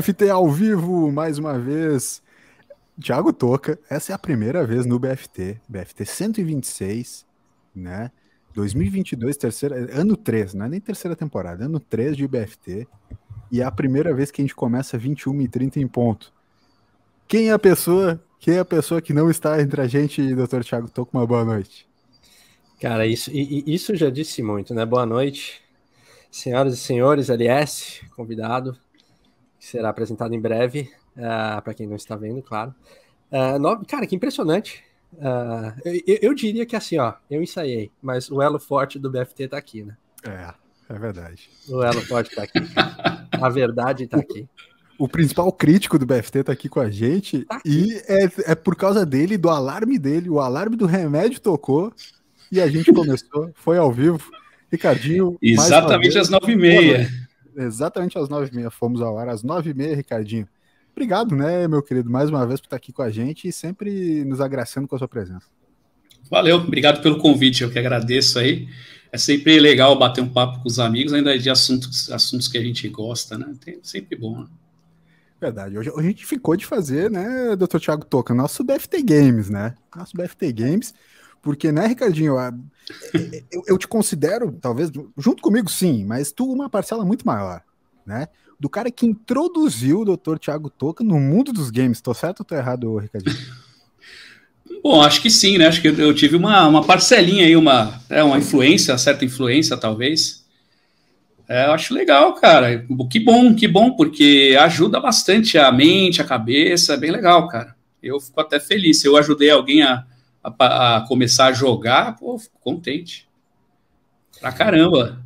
BFT ao vivo, mais uma vez. Thiago Toca, essa é a primeira vez no BFT, BFT 126, né? 2022, terceira, ano 3, não é nem terceira temporada, ano 3 de BFT. E é a primeira vez que a gente começa 21 e 30 em ponto. Quem é a pessoa? Quem é a pessoa que não está entre a gente Dr. Thiago Toca? Uma boa noite. Cara, isso, isso já disse muito, né? Boa noite, senhoras e senhores, LS, convidado, que será apresentado em breve, uh, ah, para quem não está vendo, claro. Uh, no... Cara, que impressionante. Uh, eu, eu, diria que assim, ó, eu ensaiei, mas o elo forte do BFT tá aqui, né? É, é verdade. O elo forte tá aqui. a verdade tá aqui. O principal crítico do BFT tá aqui com a gente tá e é, é por causa dele, do alarme dele. O alarme do remédio tocou e a gente começou, foi ao vivo. Ricardinho. Exatamente às nove e meia. Exatamente às nove e meia. Fomos ao ar às nove e meia, Ricardinho. Obrigado, né, meu querido, mais uma vez por estar aqui com a gente e sempre nos agraciando com a sua presença. Valeu, obrigado pelo convite, eu que agradeço aí. É sempre legal bater um papo com os amigos, ainda de assuntos, assuntos que a gente gosta, né? Tem, sempre bom. Né? Verdade. Hoje a gente ficou de fazer, né, Dr. Thiago Toca, nosso BFT Games, né? Nosso BFT Games, porque, né, Ricardinho, eu, eu te considero, talvez, junto comigo sim, mas tu uma parcela muito maior, né? Do cara que introduziu o Dr. Thiago Toca no mundo dos games. Tô certo ou tô errado, Ricardinho? Bom, acho que sim, né? Acho que eu, tive uma, uma parcelinha aí, uma, é, uma influência, certa influência, talvez. É, eu acho legal, cara. Que bom, que bom, porque ajuda bastante a mente, a cabeça, é bem legal, cara. Eu fico até feliz. Eu ajudei alguém a, a, a começar a jogar, pô, fico contente. Pra caramba.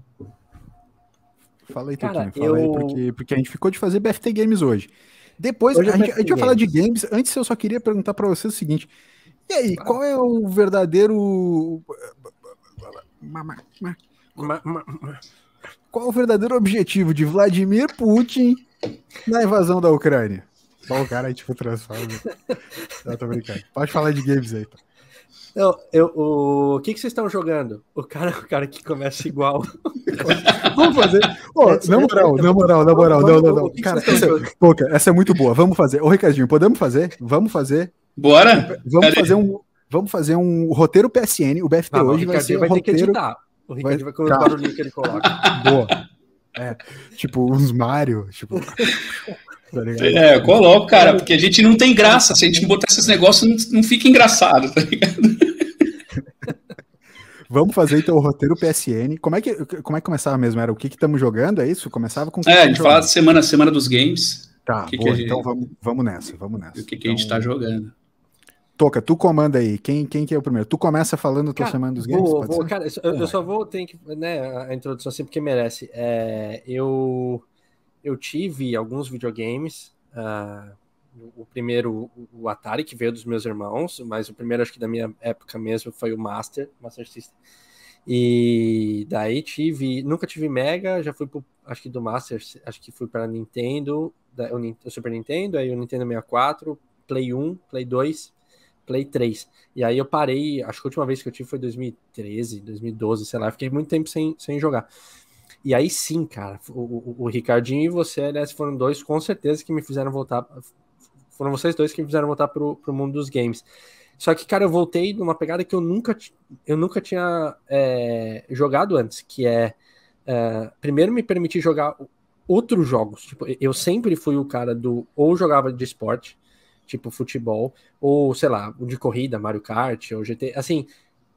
Fala aí, Cara, fala eu... aí, porque, porque a gente ficou de fazer BFT Games hoje. Depois, hoje a, é gente, a gente vai falar de games. Antes, eu só queria perguntar para você o seguinte: e aí, qual é o verdadeiro. Qual é o verdadeiro objetivo de Vladimir Putin na invasão da Ucrânia? Só o cara aí, tipo, transforma. Não, tô brincando. Pode falar de games aí, tá? Eu, eu, o, o que, que vocês estão jogando? O cara, o cara que começa igual. Vamos fazer. Oh, na moral, na moral, na moral, não, não, não. Cara, essa, essa é muito boa. Vamos fazer. Ô, Ricardinho, podemos fazer? Vamos fazer. Bora! Vamos fazer um. Vamos fazer um roteiro PSN. O BFT ah, hoje vai ser. Vai ter roteiro... que editar. O Ricardinho vai, vai colocar o barulhinho que ele coloca. Boa. É, tipo, uns Mario, tipo. Tá é, eu coloco, cara, porque a gente não tem graça. Se a gente botar esses negócios, não, não fica engraçado, tá ligado? Vamos fazer então o roteiro PSN. Como é que, como é que começava mesmo? Era o que estamos jogando? É isso? Começava com. É, a gente falava semana, semana dos games. Tá, que boa, que gente... então vamos, vamos nessa, vamos nessa. O que, que então... a gente está então, jogando. Toca, tu comanda aí. Quem, quem que é o primeiro? Tu começa falando a tua semana dos games? Vou, vou, cara, eu, eu, só vou ter que. Né, a introdução assim, porque merece. É, eu, eu tive alguns videogames. Uh, o primeiro, o Atari, que veio dos meus irmãos, mas o primeiro, acho que da minha época mesmo, foi o Master, Master System. E daí tive, nunca tive Mega, já fui pro, acho que do Master, acho que fui para Nintendo, o, o, Super Nintendo, aí o Nintendo 64, Play 1, Play 2, Play 3. E aí eu parei, acho que a última vez que eu tive foi 2013, 2012, sei lá, fiquei muito tempo sem, sem jogar. E aí sim, cara, o, o, o Ricardinho e você, aliás, foram dois com certeza que me fizeram voltar, foram vocês dois que me fizeram voltar pro, pro mundo dos games. Só que, cara, eu voltei numa pegada que eu nunca, eu nunca tinha é, jogado antes, que é, é, primeiro me permitir jogar outros jogos. Tipo, eu sempre fui o cara do ou jogava de esporte, tipo futebol, ou sei lá, de corrida, Mario Kart, ou GT. Assim,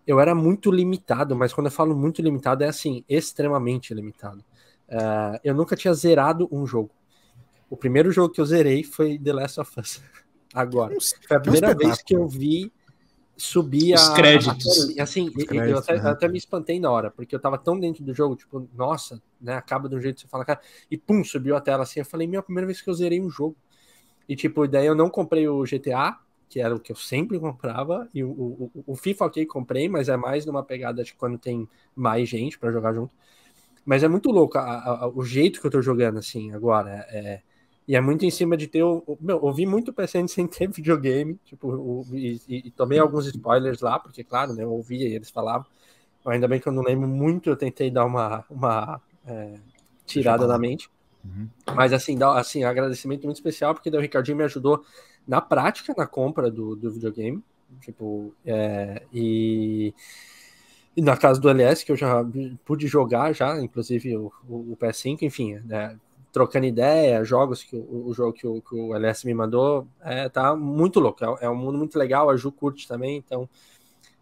eu era muito limitado, mas quando eu falo muito limitado, é assim, extremamente limitado. Uh, eu nunca tinha zerado um jogo. O primeiro jogo que eu zerei foi The Last of Us. Agora. Foi a primeira vez que eu vi subir Os a, créditos. A, assim, Os créditos, eu, até, né? até, me espantei na hora, porque eu tava tão dentro do jogo, tipo, nossa, né? Acaba de um jeito que você fala, cara, e pum, subiu a tela assim. Eu falei, minha primeira vez que eu zerei um jogo. E tipo, daí eu não comprei o GTA, que era o que eu sempre comprava, e o, o, o FIFA, ok, comprei, mas é mais numa pegada de quando tem mais gente para jogar junto. Mas é muito louco a, a, o jeito que eu tô jogando, assim, agora. É, e é muito em cima de ter. O, meu, ouvi muito PSN sem ter videogame, tipo, o, e, e, tomei alguns spoilers lá, porque, claro, né, eu ouvia e eles falavam. Ainda bem que eu não lembro muito, eu tentei dar uma, uma é, tirada na mente. Uhum. Mas assim, dá, assim, agradecimento muito especial, porque o Ricardinho me ajudou na prática na compra do, do videogame. Tipo, é, e, e, na casa do LS, que eu já pude jogar já, inclusive o, o, o PS5, enfim, né, trocando ideia, jogos que o, o jogo que o, que o, LS me mandou, é, tá muito louco. É, é, um mundo muito legal, a Ju curte também, então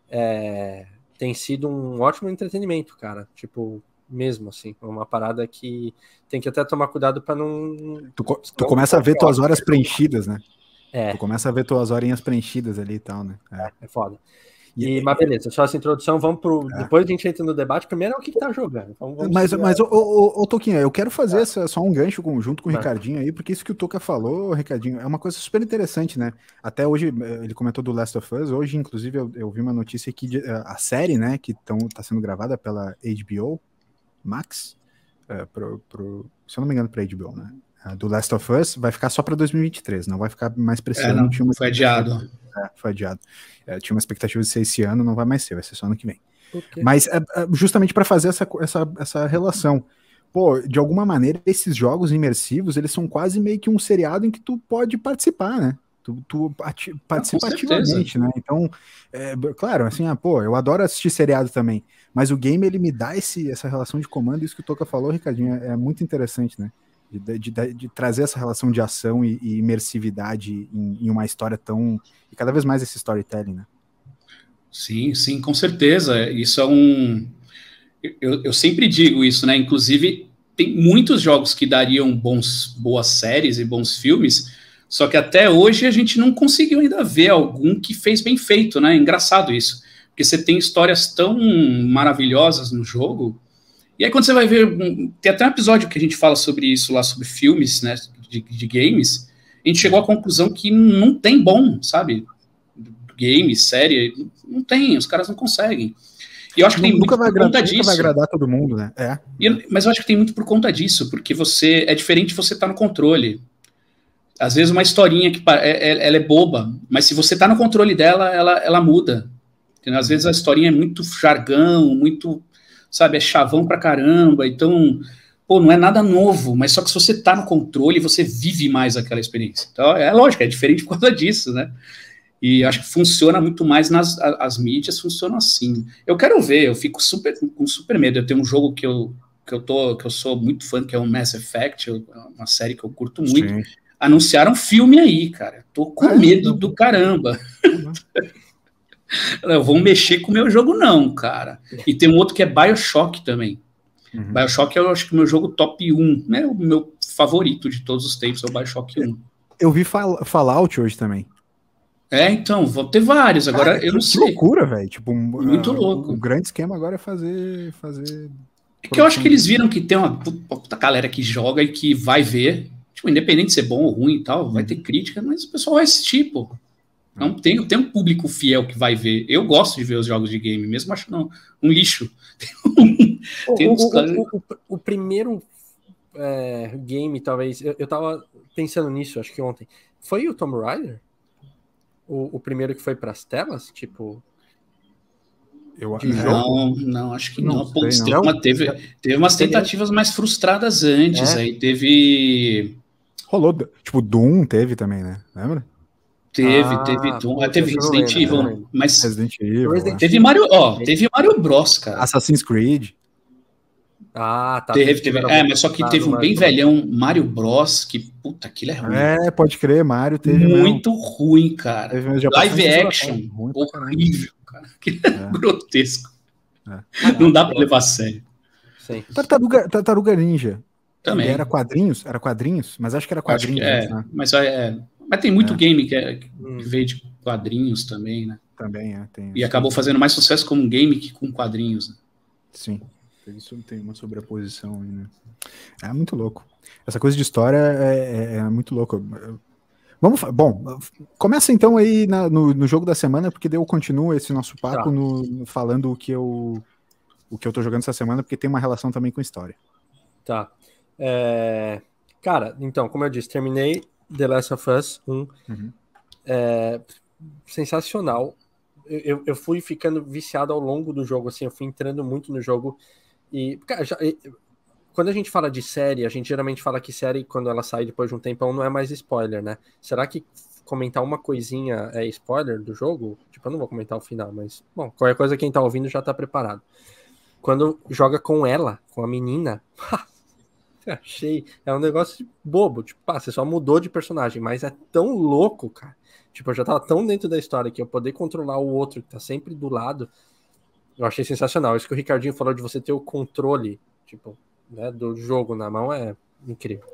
é, tem sido um ótimo entretenimento, cara. Tipo, mesmo, assim. É uma parada que tem que até tomar cuidado para não. Tu, tu começa a ver tuas horas preenchidas, né? É. Tu começa a ver tuas horinhas preenchidas ali e tal, né? É, é foda. E, mas beleza, só essa introdução, vamos pro. É. Depois a gente entra no debate. Primeiro é o que, que tá jogando. Então vamos mas, mas ô, ô, ô, Toquinha, eu quero fazer essa, só um gancho com, junto com o Ricardinho aí, porque isso que o Toca falou, Ricardinho, é uma coisa super interessante, né? Até hoje, eh, ele comentou do Last of Us. Hoje, inclusive, eu, eu vi uma notícia aqui de eh, a série, né, que tão, tá sendo gravada pela HBO Max, é, pro, pro, se eu não me engano, pra HBO, né? Do Last of Us vai ficar só para 2023, não vai ficar mais para esse é, ano. Não, tinha foi adiado. É, foi adiado. É, tinha uma expectativa de ser esse ano, não vai mais ser, vai ser só ano que vem. Okay. Mas é, é justamente para fazer essa, essa, essa relação. Pô, de alguma maneira, esses jogos imersivos, eles são quase meio que um seriado em que tu pode participar, né? Tu, tu participa ativamente, né? Então, é, claro, assim, ah, pô, eu adoro assistir seriado também, mas o game, ele me dá esse, essa relação de comando, isso que o Toca falou, Ricardinho, é, é muito interessante, né? De, de, de, trazer essa relação de ação e, e imersividade em, em, uma história tão. e cada vez mais esse storytelling, né? Sim, sim, com certeza. Isso é um. Eu, eu sempre digo isso, né? Inclusive, tem muitos jogos que dariam bons, boas séries e bons filmes, só que até hoje a gente não conseguiu ainda ver algum que fez bem feito, né? Engraçado isso. Porque você tem histórias tão maravilhosas no jogo e aí, quando você vai ver. Tem até um episódio que a gente fala sobre isso lá, sobre filmes, né? De, de games. A gente chegou à conclusão que não tem bom, sabe? Game, série, não tem, os caras não conseguem. E eu acho que tem nunca muito vai por conta disso. Nunca vai agradar todo mundo, né? É. E, mas eu acho que tem muito por conta disso, porque você é diferente você estar tá no controle. Às vezes uma historinha que é, é, ela é boba, mas se você está no controle dela, ela, ela muda. Entendeu? Às vezes a historinha é muito jargão, muito sabe? É chavão pra caramba. Então, pô, não é nada novo, mas só que se você tá no controle, você vive mais aquela experiência. Então, é lógico, é diferente por causa disso, né? E acho que funciona muito mais nas as mídias, funcionam assim. Eu quero ver, eu fico super com super medo. Eu tenho um jogo que eu que eu tô que eu sou muito fã, que é o Mass Effect, uma série que eu curto muito. Sim. Anunciaram um filme aí, cara. Tô com é, medo do caramba. Uhum. Não, vão mexer com o meu jogo, não, cara. E tem um outro que é Bioshock também. Uhum. Bioshock é, eu acho que o meu jogo top 1, né? O meu favorito de todos os tempos é o Bioshock 1. Eu vi Fallout hoje também. É, então, vou ter vários. Agora Cara, eu não sei. loucura, velho. Tipo, muito uh, louco. O grande esquema agora é fazer. fazer é que eu acho que eles viram que tem uma puta galera que joga e que vai ver. Tipo, independente de ser bom ou ruim e tal, vai uhum. ter crítica, mas o pessoal vai assistir, pô. Não tem, tem um público fiel que vai ver. Eu gosto de ver os jogos de game, mesmo achando um lixo. tem uns... o, o, o, o, primeiro é, game, talvez, eu, eu tava pensando nisso, acho que ontem. Foi o Tomb Raider? O, o primeiro que foi para as telas? Tipo. Eu, não, não, acho que não. não. Pô, teve, não. Uma, teve, teve umas tentativas mais frustradas antes. É. Aí teve. Rolou. Tipo, Doom teve também, né? Lembra? Teve, ah, teve Doom, pô, teve Resident Evil, né? mas Resident Evil, Resident teve Mario, ó, teve Mario Bros, cara. Assassin's Creed. Ah, tá. Teve, teve, é, mas só que teve um bem velhão Mario Bros, que puta, aquilo é ruim. É, pode crer, Mario teve muito mesmo. ruim, cara. Teve, Live action, horrível, cara. É. grotesco. É. Não dá para levar a sério. Sim. Tartaruga, Tartaruga Ninja. Também. Ele era quadrinhos, era quadrinhos, mas acho que era quadrinhos. Que é, né? mas é, mas tem muito é. game que, é, que hum. veio de quadrinhos também, né? Também é. Tem, e acabou fazendo mais sucesso como game que com quadrinhos. Né? Sim. Isso tem uma sobreposição aí, né? É muito louco. Essa coisa de história é, é, é muito louco. Vamos, bom, começa então aí na, no, no, jogo da semana, porque daí eu continuo esse nosso papo tá. no, no, falando o que eu o que eu tô jogando essa semana, porque tem uma relação também com história. Tá. É... Cara, então, como eu disse, terminei The Last of Us 1. Uhum. É, sensacional. Eu, eu fui ficando viciado ao longo do jogo, assim, eu fui entrando muito no jogo. E, cara, já, quando a gente fala de série, a gente geralmente fala que série, quando ela sai depois de um tempão, não é mais spoiler, né? Será que comentar uma coisinha é spoiler do jogo? Tipo, eu não vou comentar o final, mas, bom, qualquer coisa quem tá ouvindo já tá preparado. Quando joga com ela, com a menina, achei. É um negócio bobo. Tipo, pá, você só mudou de personagem, mas é tão louco, cara. Tipo, eu já tava tão dentro da história que eu poder controlar o outro que tá sempre do lado. Eu achei sensacional. Isso que o Ricardinho falou de você ter o controle, tipo, né, do jogo na mão é incrível.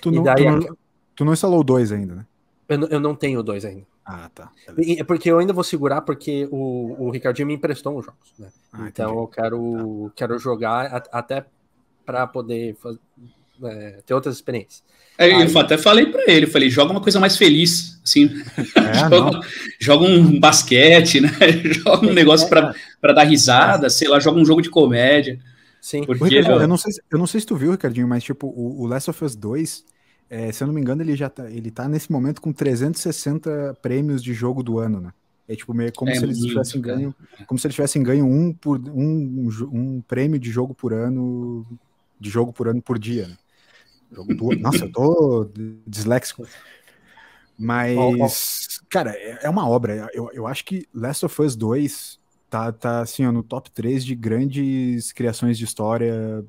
Tu não, daí, tu não, tu não instalou o 2 ainda, né? Eu, eu não tenho o 2 ainda. Ah, tá. É porque eu ainda vou segurar porque o, o Ricardinho me emprestou os jogos, né? Ah, então entendi. eu quero, tá. quero jogar a, até para poder fazer, é, ter outras experiências. É, Aí, eu até falei para ele, falei, joga uma coisa mais feliz, assim, é, joga, joga, um basquete, né? joga um negócio para dar risada, sei lá, joga um jogo de comédia. Sim. Porque, eu, não sei, eu não sei se tu viu, Ricardinho, mas tipo, o, o Last of Us 2, é, se eu não me engano, ele já tá, ele tá nesse momento com 360 prêmios de jogo do ano, né? É tipo meio como é se eles tivessem ganho, como se eles tivessem ganho um por um, um, um, prêmio de jogo por ano, de jogo por ano por dia. Né? Jogo do, nossa, eu tô disléxico. Mas, oh, oh. cara, é, é, uma obra. Eu, eu acho que Last of Us 2 tá, tá assim, ó, no top 3 de grandes criações de história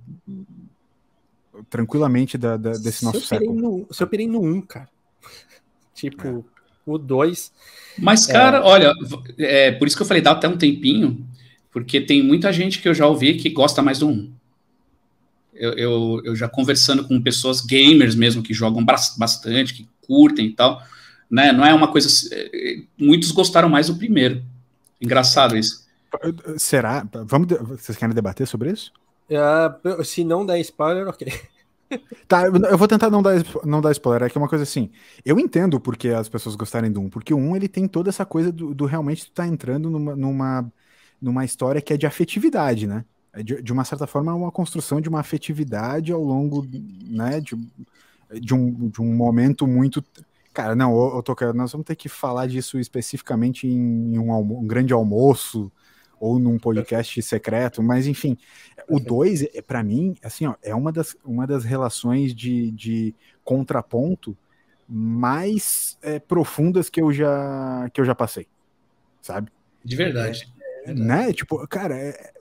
tranquilamente da, da desse se nosso século. No, se eu pirei no 1, cara. tipo, é. o 2. Mas, cara, é... olha, é por isso que eu falei, dá até um tempinho, porque tem muita gente que eu já ouvi que gosta mais do 1. Eu, eu, eu já conversando com pessoas gamers mesmo que jogam bastante, que curtem e tal, né? Não é uma coisa. É, muitos gostaram mais do primeiro. Engraçado isso. Será? Vamos, vocês querem debater sobre isso? Uh, se não der spoiler, ok. Tá, eu vou tentar não dar, não dar spoiler. É que é uma coisa assim. Eu entendo porque as pessoas gostarem do 1, porque o 1 ele tem toda essa coisa do, do realmente tu tá entrando numa, numa, numa história que é de afetividade, né? É de, de uma certa forma, é uma construção de uma afetividade ao longo, né, de, de, um, de um momento muito. Cara, não, eu, eu tô, nós vamos ter que falar disso especificamente em, em um, um grande almoço ou num podcast secreto, mas enfim, o 2, é, para mim, assim, ó, é uma das, uma das relações de, de contraponto mais é, profundas que eu já que eu já passei, sabe? De verdade. É, né? Tipo, cara, é,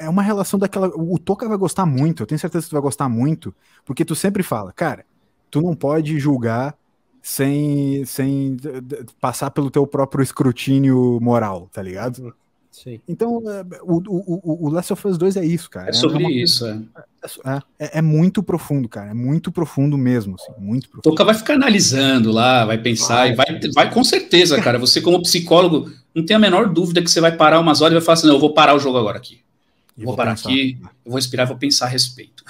é uma relação daquela. O Toca vai gostar muito, eu tenho certeza que tu vai gostar muito, porque tu sempre fala, cara, tu não pode julgar sem, sem passar pelo teu próprio escrutínio moral, tá ligado? Uhum. Sim. Então, é, o, o, o Last of Us 2 é isso, cara. É sobre é uma, isso, é. É, é. é. muito profundo, cara. É muito profundo mesmo, assim, muito profundo. Toca vai ficar analisando lá, vai pensar, vai, e vai, vai com certeza, cara. Você, como psicólogo, não tem a menor dúvida que você vai parar umas horas e vai falar assim: não, eu vou parar o jogo agora aqui. Vou, vou parar pensar. aqui, eu vou respirar vou pensar a respeito.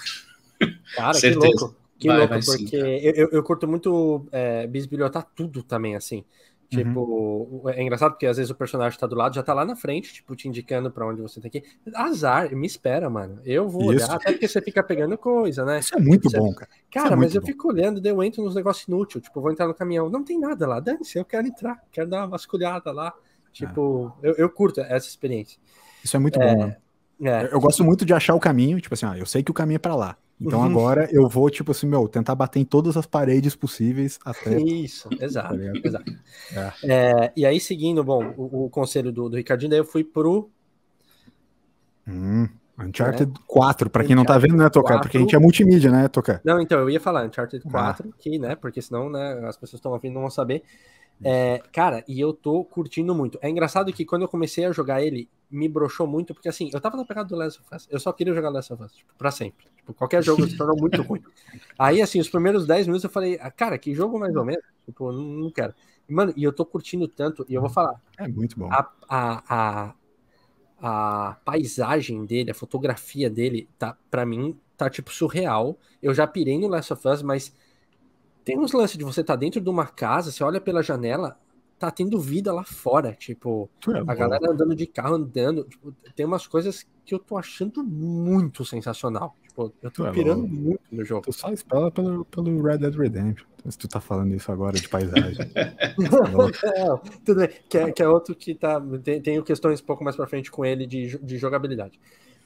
Cara, que louco. Que vai, louco, vai porque sim, eu, eu, eu, curto muito é, bisbilhotar tudo também, assim. Tipo, uhum. é engraçado porque às vezes o personagem tá do lado, já tá lá na frente, tipo, te indicando para onde você tem que ir. Azar, me espera, mano. Eu vou Isso. olhar, até porque você fica pegando coisa, né? Isso é muito você... bom, cara. Cara, é mas eu bom. fico olhando, eu entro nos negócios inúteis, tipo, vou entrar no caminhão, não tem nada lá, dane-se, eu quero entrar, quero dar uma vasculhada lá. Tipo, é. eu, eu curto essa experiência. Isso é muito é... bom, né? É. Eu gosto muito de achar o caminho, tipo assim, ah, eu sei que o caminho é para lá. Então uhum. agora eu vou, tipo assim, meu, tentar bater em todas as paredes possíveis até. Isso, exato. Tá exato. É. É, e aí, seguindo, bom, o, o conselho do, do, Ricardinho, daí eu fui pro. Hum, Uncharted é. 4, para quem não tá vendo, né, Tocar? Porque a gente é multimídia, né, Tocar? Não, então, eu ia falar Uncharted 4, ah. que, né, porque senão, né, as pessoas estão ouvindo não vão saber. É, cara, e eu tô curtindo muito. É engraçado que quando eu comecei a jogar ele, me broxou muito, porque assim, eu tava na pegada do Last of Us, eu só queria jogar Last of Us, tipo, pra sempre. Tipo, qualquer jogo se tornou muito ruim. Aí, assim, os primeiros 10 minutos eu falei, ah, cara, que jogo mais ou menos? Tipo, não, não quero. Mano, e eu tô curtindo tanto, e eu vou falar. É muito bom. A, a, a, a paisagem dele, a fotografia dele, tá, pra mim, tá, tipo, surreal. Eu já pirei no Last of Us, mas tem uns lances de você estar tá dentro de uma casa, você olha pela janela, tá tendo vida lá fora. Tipo, é a bom. galera andando de carro, andando. Tipo, tem umas coisas que eu tô achando muito sensacional. Tipo, eu tô é pirando bom. muito no jogo. Tu só espera pelo, pelo Red Dead Redemption. Se tu tá falando isso agora de paisagem. Não, tudo bem. Que é, que é outro que tá. Tem, tenho questões um pouco mais pra frente com ele de, de jogabilidade.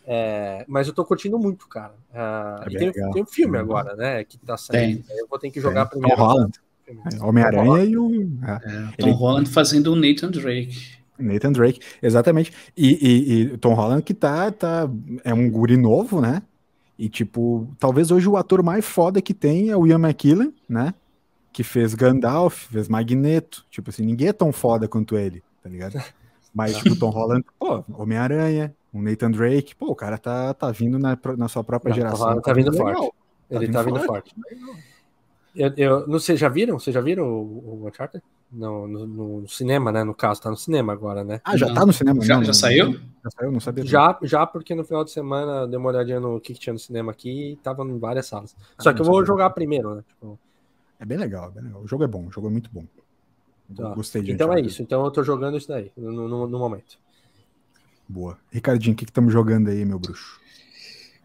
É, mas eu tô curtindo muito, cara. Uh, e tem, tem, um filme agora, né? Que tá saindo. Tem. Eu vou ter que jogar tem. primeiro. Tom Holland. É, Homem-Aranha e o. É. É, Tom Ele... Holland fazendo o Nathan Drake. Nathan Drake, exatamente. E, e, e, Tom Holland que tá, tá. É um guri novo, né? E, tipo, talvez hoje o ator mais foda que tem é o Ian McKellen, né? Que fez Gandalf, fez Magneto. Tipo assim, ninguém é tão foda quanto ele, tá ligado? Mas, tipo, Tom Holland, pô, Homem-Aranha, um Nathan Drake, pô, o cara tá, tá vindo na, na sua própria não, geração. Tá, tá vindo forte. Tá ele tá vindo, tá vindo forte. forte. Eu, eu, não sei, já viram? Vocês já viram o, o Uncharted? No, no, no, cinema, né? No caso, tá no cinema agora, né? Ah, já não. tá no cinema? Já, não, já saiu? Já saiu, não sabia. Já, já, porque no final de semana dei uma olhadinha no que, que tinha no cinema aqui e tava em várias salas. Ah, Só que eu vou sabia. jogar primeiro, né? Tipo... É bem legal, bem legal, O jogo é bom, o jogo é muito bom. Tá. Gostei de Então é isso, então eu tô jogando isso daí, no, no, no momento. Boa. Ricardinho, o que estamos jogando aí, meu bruxo?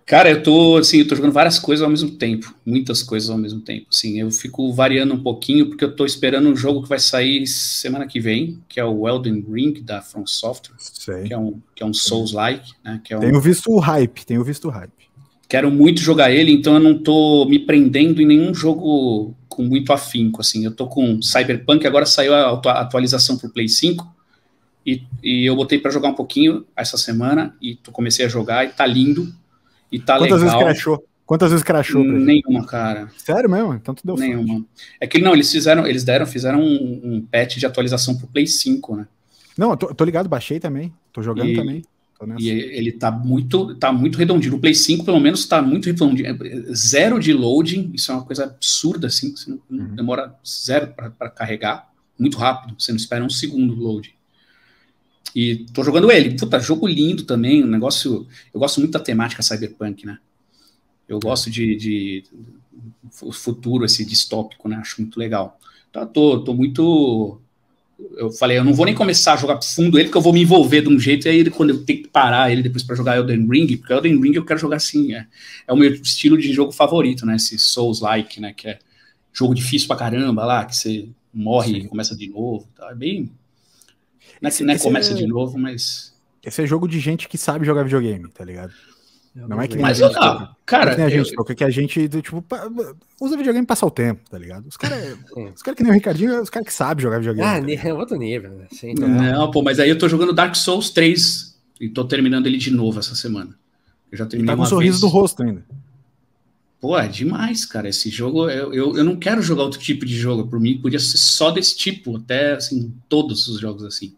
Cara, eu tô, assim, eu tô jogando várias coisas ao mesmo tempo, muitas coisas ao mesmo tempo, assim, eu fico variando um pouquinho, porque eu tô esperando um jogo que vai sair semana que vem, que é o Elden Ring, da From Software, Sei. que é um, que é um Souls-like, né, que é um... Tenho visto o hype, tenho visto o hype. Quero muito jogar ele, então eu não tô me prendendo em nenhum jogo com muito afinco, assim, eu tô com Cyberpunk, agora saiu a atualização pro Play 5, e, e eu botei para jogar um pouquinho essa semana, e comecei a jogar, e tá lindo, e tá Quantas legal. vezes crashou? Quantas vezes crashou? Nenhuma, cara. Sério mesmo? Então tu deu Nenhuma. É que não, eles fizeram, eles deram, fizeram um, um patch de atualização pro Play 5, né? Não, eu tô, tô ligado, baixei também. Tô jogando e, também. E ele tá muito, tá muito redondinho. O Play 5, pelo menos, tá muito redondinho. Zero de loading, isso é uma coisa absurda, assim. Você não, uhum. demora zero para carregar. Muito rápido. Você não espera um segundo load. E tô jogando ele. Puta, jogo lindo também. Um negócio. Eu gosto muito da temática cyberpunk, né? Eu gosto de, de, de futuro, esse distópico, né? Acho muito legal. Então, tô, tô muito. Eu falei, eu não vou nem começar a jogar fundo ele, porque eu vou me envolver de um jeito, e aí quando eu tenho que parar ele depois para jogar Elden Ring, porque Elden Ring eu quero jogar assim, é, é o meu estilo de jogo favorito, né? Esse Souls-like, né? Que é jogo difícil pra caramba lá, que você morre Sim. e começa de novo. Tá? É bem, não é que né, começa é... de novo, mas. Esse é jogo de gente que sabe jogar videogame, tá ligado? Não é que nem mas, a gente, ah, cara, que a gente, eu... que a gente tipo, usa videogame pra passar o tempo, tá ligado? Os caras os cara que nem o Ricardinho, os caras que sabem jogar videogame. Ah, tá é outro nível, né? Sim, não, não, pô, mas aí eu tô jogando Dark Souls 3 e tô terminando ele de novo essa semana. Eu já terminei e tá com um sorriso vez. do rosto ainda. Pô, é demais, cara. Esse jogo, eu, eu, eu não quero jogar outro tipo de jogo. Por mim, podia ser só desse tipo, até assim, todos os jogos assim.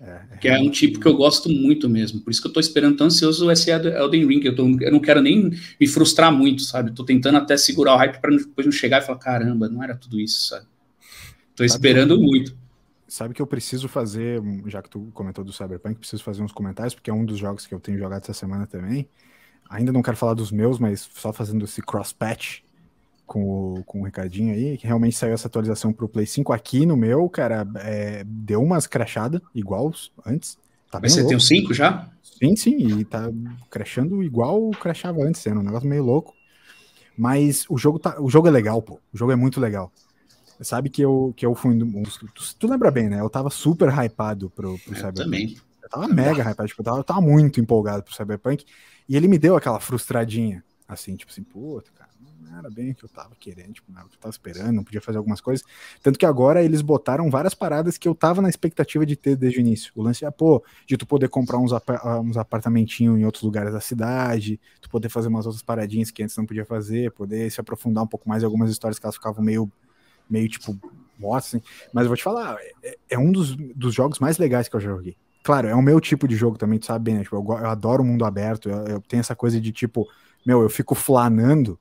É, que é um tipo que eu gosto muito mesmo. Por isso que eu tô esperando tão ansioso esse Elden Ring. Eu, tô, eu não quero nem me frustrar muito, sabe? tô tentando até segurar o hype para depois não chegar e falar: caramba, não era tudo isso, sabe? Tô sabe esperando muito. Sabe que eu preciso fazer, já que tu comentou do Cyberpunk, preciso fazer uns comentários, porque é um dos jogos que eu tenho jogado essa semana também. Ainda não quero falar dos meus, mas só fazendo esse cross-patch com o, com o Ricardinho aí, que realmente saiu essa atualização pro Play 5 aqui no meu, cara, é, deu umas crachadas igual antes. Tá Mas você louco. tem o 5 já? Sim, sim, e tá crashando igual crashava antes, sendo um negócio meio louco. Mas o jogo, tá, o jogo é legal, pô. O jogo é muito legal. Sabe que eu, que eu fui. Um, tu, tu lembra bem, né? Eu tava super hypado pro, pro eu Cyberpunk. Também. Eu tava mega hypado, tipo, eu tava, eu tava muito empolgado pro Cyberpunk. E ele me deu aquela frustradinha, assim, tipo assim, puta, cara não era bem o que eu tava querendo, tipo, não era o que eu tava esperando, não podia fazer algumas coisas. Tanto que agora eles botaram várias paradas que eu tava na expectativa de ter desde o início. O lance é, pô, de tu poder comprar uns, ap uns apartamentinhos em outros lugares da cidade, tu poder fazer umas outras paradinhas que antes não podia fazer, poder se aprofundar um pouco mais em algumas histórias que elas ficavam meio, meio tipo, mortas, assim. Mas eu vou te falar, é, é um dos, dos jogos mais legais que eu já joguei. Claro, é o meu tipo de jogo também, tu sabe bem, né? Tipo, eu, eu adoro o mundo aberto, eu, eu tenho essa coisa de tipo, meu, eu fico flanando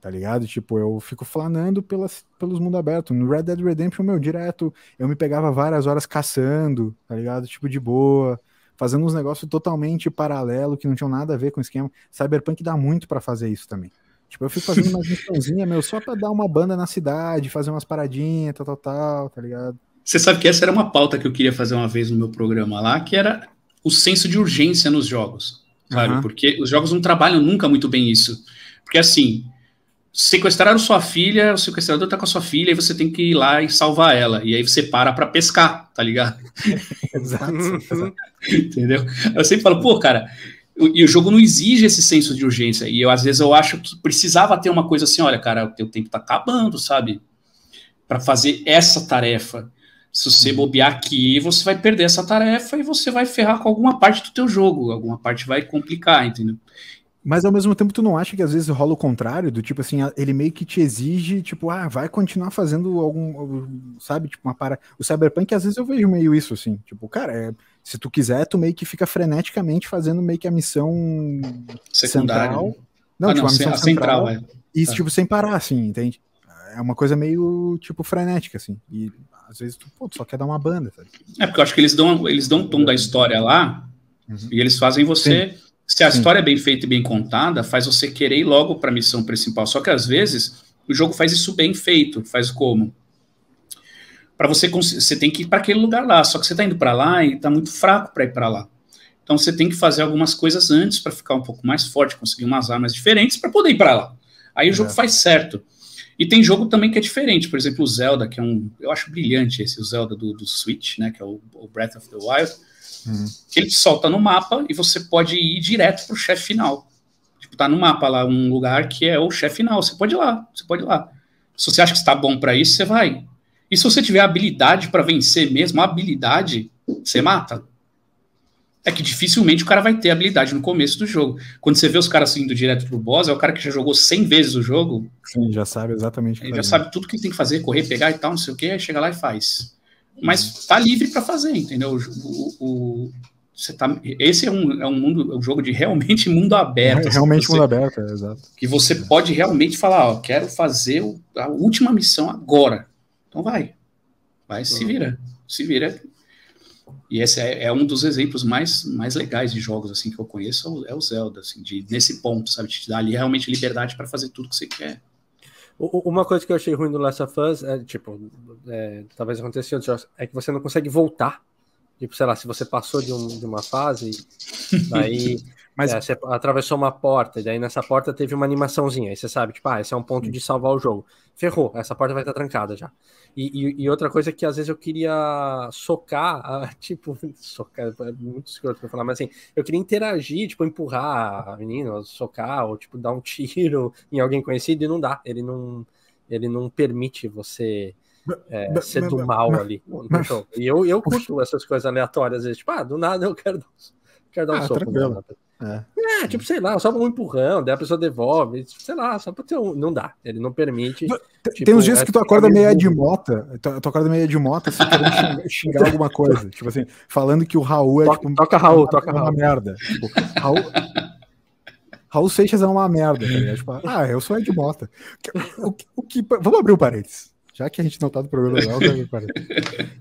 tá ligado? Tipo, eu fico flanando pelas, pelos mundos abertos. No Red Dead Redemption, meu, direto, eu me pegava várias horas caçando, tá ligado? Tipo, de boa, fazendo uns negócios totalmente paralelo, que não tinham nada a ver com o esquema. Cyberpunk dá muito para fazer isso também. Tipo, eu fico fazendo umas missãozinhas, meu, só pra dar uma banda na cidade, fazer umas paradinhas, tal, tal, tal, tá ligado? Você sabe que essa era uma pauta que eu queria fazer uma vez no meu programa lá, que era o senso de urgência nos jogos, sabe? Uhum. Porque os jogos não trabalham nunca muito bem isso. Porque assim, sequestraram sua filha, o sequestrador tá com a sua filha e você tem que ir lá e salvar ela. E aí você para pra pescar, tá ligado? exato, exato. Entendeu? Eu sempre falo, pô, cara, e o jogo não exige esse senso de urgência. E eu, às vezes, eu acho que precisava ter uma coisa assim: olha, cara, o teu tempo tá acabando, sabe? Para fazer essa tarefa. Se você uhum. bobear aqui, você vai perder essa tarefa e você vai ferrar com alguma parte do teu jogo. Alguma parte vai complicar, entendeu? Mas ao mesmo tempo, tu não acha que às vezes rola o contrário, do tipo assim, ele meio que te exige, tipo, ah, vai continuar fazendo algum, sabe, tipo, uma para. O Cyberpunk, às vezes eu vejo meio isso, assim, tipo, cara, é, se tu quiser, tu meio que fica freneticamente fazendo meio que a missão Secundária. central. Não, ah, tipo, não, a missão a central. central é. E, tá. tipo, sem parar, assim, entende? É uma coisa meio, tipo, frenética, assim. E às vezes tu, pô, tu só quer dar uma banda, sabe? É, porque eu acho que eles dão, eles dão um tom da história lá uhum. e eles fazem você. Sim se a Sim. história é bem feita e bem contada, faz você querer ir logo para a missão principal. Só que às vezes o jogo faz isso bem feito. Faz como? Para você você tem que ir para aquele lugar lá. Só que você está indo para lá e está muito fraco para ir para lá. Então você tem que fazer algumas coisas antes para ficar um pouco mais forte, conseguir umas armas diferentes para poder ir para lá. Aí o jogo é. faz certo. E tem jogo também que é diferente, por exemplo, o Zelda, que é um. Eu acho brilhante esse, o Zelda do, do Switch, né? Que é o, o Breath of the Wild Uhum. Ele solta no mapa e você pode ir direto pro chefe final. Tipo, tá no mapa lá um lugar que é o chefe final. Você pode ir lá, você pode ir lá. Se você acha que está bom para isso, você vai. E se você tiver habilidade para vencer mesmo, habilidade, você mata. É que dificilmente o cara vai ter habilidade no começo do jogo. Quando você vê os caras indo direto pro boss, é o cara que já jogou 100 vezes o jogo. Sim, já sabe exatamente. Ele já sabe tudo que tem que fazer, correr, pegar e tal, não sei o que, aí chega lá e faz mas tá livre para fazer, entendeu? O, o, você tá, esse é um, é um mundo, é um jogo de realmente mundo aberto. É, realmente você, mundo aberto, é, exato. Que você pode realmente falar, ó, quero fazer a última missão agora. Então vai, vai, se uhum. vira, se vira. E esse é, é, um dos exemplos mais, mais legais de jogos assim que eu conheço, é o Zelda, assim, de, nesse ponto, sabe, te dar ali realmente liberdade para fazer tudo que você quer. Uma coisa que eu achei ruim do Last of Us é, tipo, é, talvez jogos, é que você não consegue voltar. Tipo, sei lá, se você passou de, um, de uma fase, daí Mas... É, você atravessou uma porta, e daí nessa porta teve uma animaçãozinha, aí você sabe, tipo, ah, esse é um ponto de salvar o jogo. Ferrou, essa porta vai estar trancada já. E, e, e, outra coisa que às vezes eu queria socar, tipo, socar, é muito escroto pra falar, mas assim, eu queria interagir, tipo, empurrar a menina, socar, ou tipo, dar um tiro em alguém conhecido, e não dá. Ele não, ele não permite você é, ser do mal ali no jogo. E eu, eu curto essas coisas aleatórias, às vezes, tipo, ah, do nada eu quero, quero dar um ah, soco. Tranquilo. É. é. tipo, sei lá, só um empurrão, daí a pessoa devolve, sei lá, só pra ter um. Não dá, ele não permite. Tem, tipo, uns dias que tu acorda meio de mota, tu, tu acorda meio de mota, assim, querendo xingar, xingar, alguma coisa. Tipo assim, falando que o Raul é toca, tipo. Toca Raul, uma, toca uma Raul. merda. Tipo, Raul. Raul Seixas é uma merda, tá tipo, ah, eu sou Ed Mota. O, o, o que, vamos abrir o parênteses. Já que a gente não tá no programa um parênteses.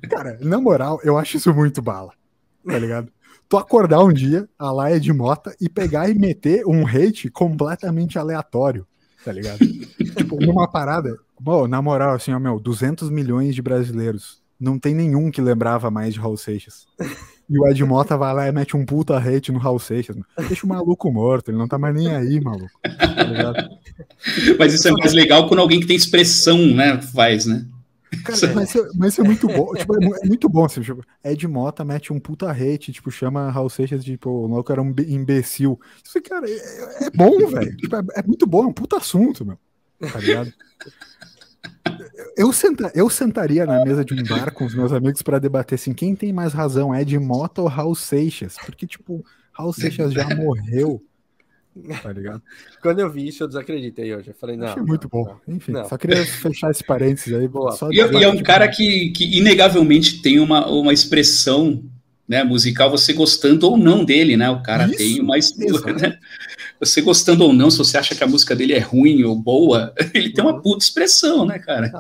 Cara, na moral, eu acho isso muito bala. Tá ligado? Tu acordar um dia, a Laia de Mota, e pegar e meter um hate completamente aleatório, tá ligado? tipo, numa parada. Bom, na moral, assim, ó, meu, 200 milhões de brasileiros. Não tem nenhum que lembrava mais de Raul Seixas. E o Ed Mota vai lá e mete um puta hate no Raul Seixas. Deixa o maluco morto, ele não tá mais nem aí, maluco. Tá Mas isso é mais legal quando alguém que tem expressão, né, faz, né? Cara, mas, mas é muito bom. Tipo, é, é, muito bom. Assim, tipo, Ed Mota mete um puta hate, tipo, chama Raul Seixas de, tipo, o maluco era um imbecil. Isso, cara, é, é bom, velho. Tipo, é, é, muito bom, é um puta assunto, meu. Tá ligado? Eu, senta, eu sentaria na mesa de um bar com os meus amigos para debater assim, quem tem mais razão, Ed Mota ou Raul Seixas? Porque, tipo, Raul Seixas já morreu. Tá ligado? Quando eu vi isso, eu desacreditei hoje. Eu falei, não. Achei muito bom. Não, Enfim, não. só queria fechar esse parênteses aí. Boa. E, e, é um cara que, que inegavelmente tem uma, uma expressão né, musical, você gostando ou não dele, né? O cara isso, tem uma. Né? Você gostando ou não, se você acha que a música dele é ruim ou boa, ele tem uma uhum. puta expressão, né, cara?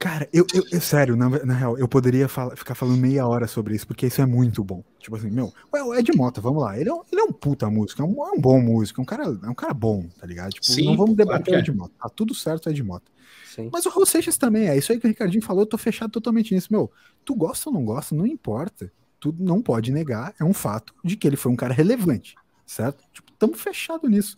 Cara, eu, eu, eu sério, na, na, real, eu poderia fala, ficar falando meia hora sobre isso, porque isso é muito bom. Tipo assim, meu, o Ed Mota, vamos lá, ele é um, ele é um puta músico, é um, é um bom músico, é um cara, é um cara bom, tá ligado? Tipo, Sim, não vamos debater o Ed é. Mota, tá tudo certo Ed Mota. Sim. Mas o Raul Seixas também, é isso aí que o Ricardinho falou, eu tô fechado totalmente nisso. Meu, tu gosta ou não gosta, não importa. Tu não pode negar, é um fato de que ele foi um cara relevante, certo? Tipo, tamo fechado nisso.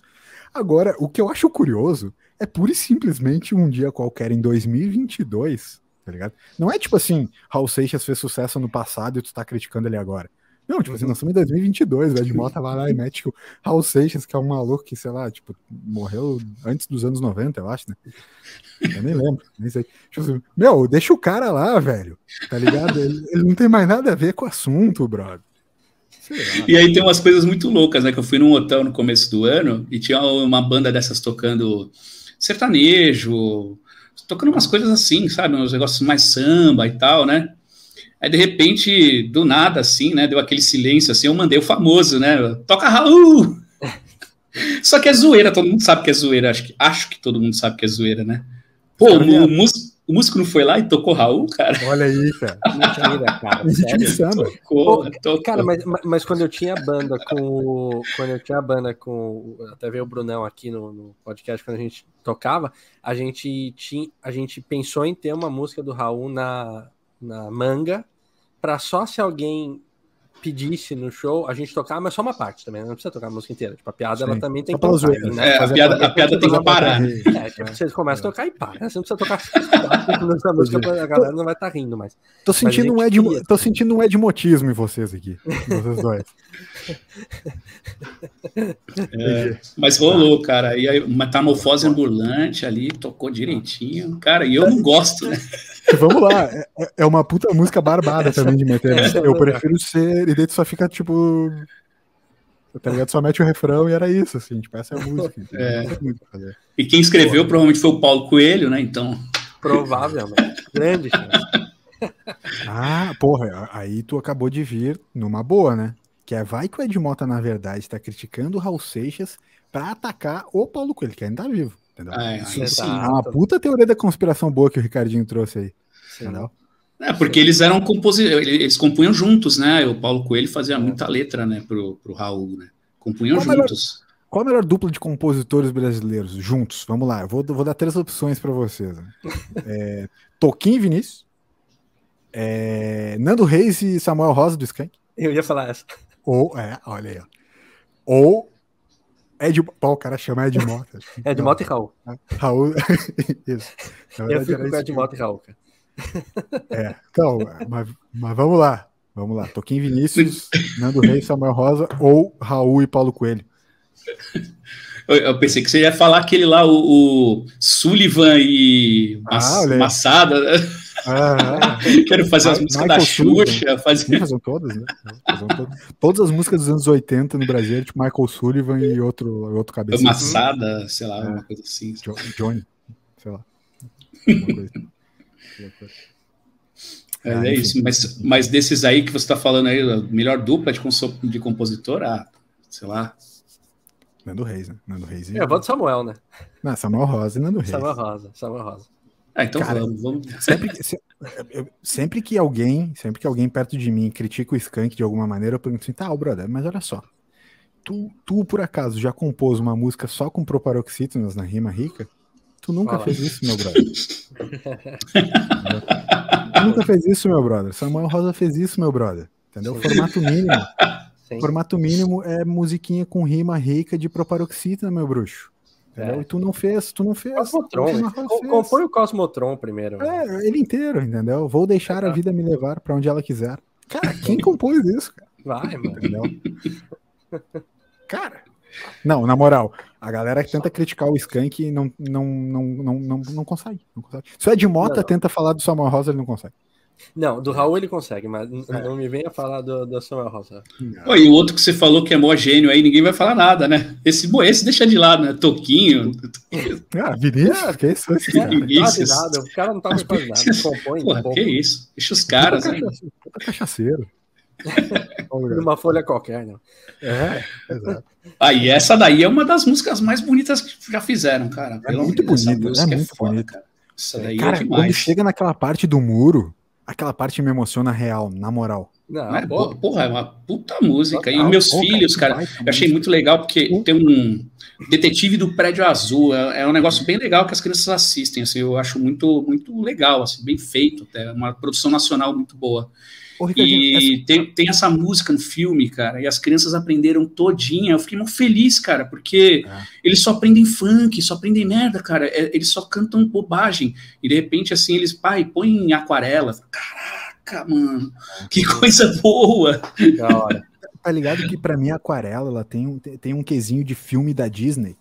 Agora, o que eu acho curioso é pura e simplesmente um dia qualquer em 2022, tá ligado? Não é tipo assim, Raul Seixas fez sucesso no passado e tu tá criticando ele agora. Não, tipo assim, nós estamos em 2022, o Ed Mota vai lá e mete tipo, Raul Seixas, que é um maluco que, sei lá, tipo, morreu antes dos anos 90, eu acho, né? Eu nem lembro, nem sei. Tipo assim, meu, deixa o cara lá, velho, tá ligado? Ele, ele, não tem mais nada a ver com o assunto, brother. E aí tem umas coisas muito loucas, né? Que eu fui num hotel no começo do ano e tinha uma banda dessas tocando sertanejo, tocando umas coisas assim, sabe? Uns negócios mais samba e tal, né? Aí, de repente, do nada, assim, né? Deu aquele silêncio, assim, eu mandei o famoso, né? Toca Raul! Só que é zoeira, todo mundo sabe que é zoeira. Acho que, acho que todo mundo sabe que é zoeira, né? Pô, o, o, músico, o músico não foi lá e tocou Raul, cara? Olha aí, cara. Mentira, cara. Sério? Tocou, tocou. Cara, mas, mas quando eu tinha banda com. Quando eu tinha banda com. Até veio o Brunão aqui no, no, podcast, quando a gente tocava, a gente, tinha, a gente pensou em ter uma música do Raul na, na manga para só se alguém pedisse no show, a gente tocar, mas só uma parte também, né? não precisa tocar a música inteira. Tipo, a piada Sim. ela também tem que tocar, né? É, a piada, a piada tem que parar. É, tipo, vocês começam a tocar e para. Né? Você não precisa tocar essa música, a galera não vai estar tá rindo mais. Tô sentindo, um ed, tô sentindo um edmotismo em vocês aqui, vocês dois. É, mas rolou, cara. E aí, uma metamorfose ambulante ali, tocou direitinho. Cara, e eu não gosto, né? Vamos lá, é, é, uma puta música barbada também de meter. Né? Eu prefiro ser. E daí tu só fica tipo. Tá ligado? Só mete o refrão e era isso, assim, tipo, essa é a música. É. E quem escreveu provavelmente foi o Paulo Coelho, né? Então. Provavelmente. Grande Ah, porra, aí tu acabou de vir numa boa, né? Que é vai que o Ed Mota, na verdade, está criticando o Raul Seixas para atacar o Paulo Coelho, que ainda tá vivo. Entendeu? É, Isso, sim. É uma puta teoria da conspiração boa que o Ricardinho trouxe aí. Entendeu? É, porque eles eram compositores, eles compunham juntos, né? O Paulo Coelho fazia muita letra, né, pro, pro Raul, né? Compunham qual juntos. Melhor, qual a melhor dupla de compositores brasileiros juntos? Vamos lá, eu vou, vou dar três opções para vocês. Né? É, Toquinho e Vinícius, é, Nando Reis e Samuel Rosa do Skank. Eu ia falar essa. Ou, é, olha aí, ó. Ou Ed, pô, o cara chama Ed Mota. Ed Mota e Raul. Raul, isso. Eu fico com Ed Mota e Raul, cara. É, então, mas, mas, vamos lá. Vamos lá. Toquinho Vinícius, Nando Reis, Samuel Rosa ou Raul e Paulo Coelho. Eu, pensei que você ia falar aquele lá, o, o Sullivan e ah, Massada. Né? Ah, Quero fazer as músicas Michael da Xuxa. Fazer... Todas, né? todas. todas as músicas dos anos 80 no Brasil, tipo Michael Sullivan e outro, outro cabeça. Massada, sei lá, é. uma coisa assim. Johnny, sei lá. É, ah, é isso, mas, mas desses aí que você está falando aí, a melhor dupla de, de compositor, ah, sei lá. Nando Reis, né? Nando Reis e... É, eu vou de Samuel, né? Não, Samuel Rosa e Nando Reis. Samuel Rosa, Samuel Rosa. Ah, então Cara, vamos, vamos. Sempre, se, sempre que alguém, sempre que alguém perto de mim critica o Skank de alguma maneira, eu pergunto assim, tá, brother, mas olha só. Tu, tu, por acaso, já compôs uma música só com proparoxítonas na rima rica? Tu nunca Fala. fez isso, meu brother. tu nunca fez isso, meu brother. Samuel Rosa fez isso, meu brother. Entendeu? Formato mínimo. Sim. Formato mínimo é musiquinha com rima rica de proparoxítona, meu bruxo. É. E tu não fez, tu não fez. Cosmotron, né? compõe o Cosmotron primeiro. É, ele inteiro, entendeu? Vou deixar a vida me levar para onde ela quiser. Cara, quem compôs isso, cara? Vai, mano. Entendeu? Cara, não, na moral, a galera que tenta criticar o Skank não, não, não, não, não, não consegue. Não consegue. Se o Ed Mota não, tenta falar do Samuel Rosa, ele não consegue. Não, do Raul ele consegue, mas é. não me venha falar do, do Samuel Rosa. Oh, e o outro que você falou que é mó gênio aí, ninguém vai falar nada, né? Esse, esse deixa de lado, né? Toquinho. Ah, Vinícius, que isso? Esse cara? Vinícius. Nada, o cara não tá fazendo nada, compõe. Porra, um que isso? Deixa os caras, hein? Cachaceiro. Numa folha qualquer, né? É, exato. Aí, ah, essa daí é uma das músicas mais bonitas que já fizeram, cara. É muito bonita, é muito é foda, cara. Essa daí cara, é demais. Quando chega naquela parte do muro, aquela parte me emociona real, na moral. Não, é, porra, porra, é uma puta música. E meus porra, filhos, cara, eu achei muito legal porque tem um detetive do prédio azul. É, é, um negócio bem legal que as crianças assistem. Assim, eu acho muito, muito legal, assim, bem feito. É uma produção nacional muito boa. E essa... tem, tem essa música no filme, cara, e as crianças aprenderam todinha. Eu fiquei muito feliz, cara, porque é. eles só aprendem funk, só aprendem merda, cara. É, eles só cantam bobagem. E de repente, assim, eles, pai, põe em aquarela. Caraca! caraca, mano, que coisa boa. Da hora. Tá ligado que para mim a aquarela ela tem um, tem um quesinho de filme da Disney.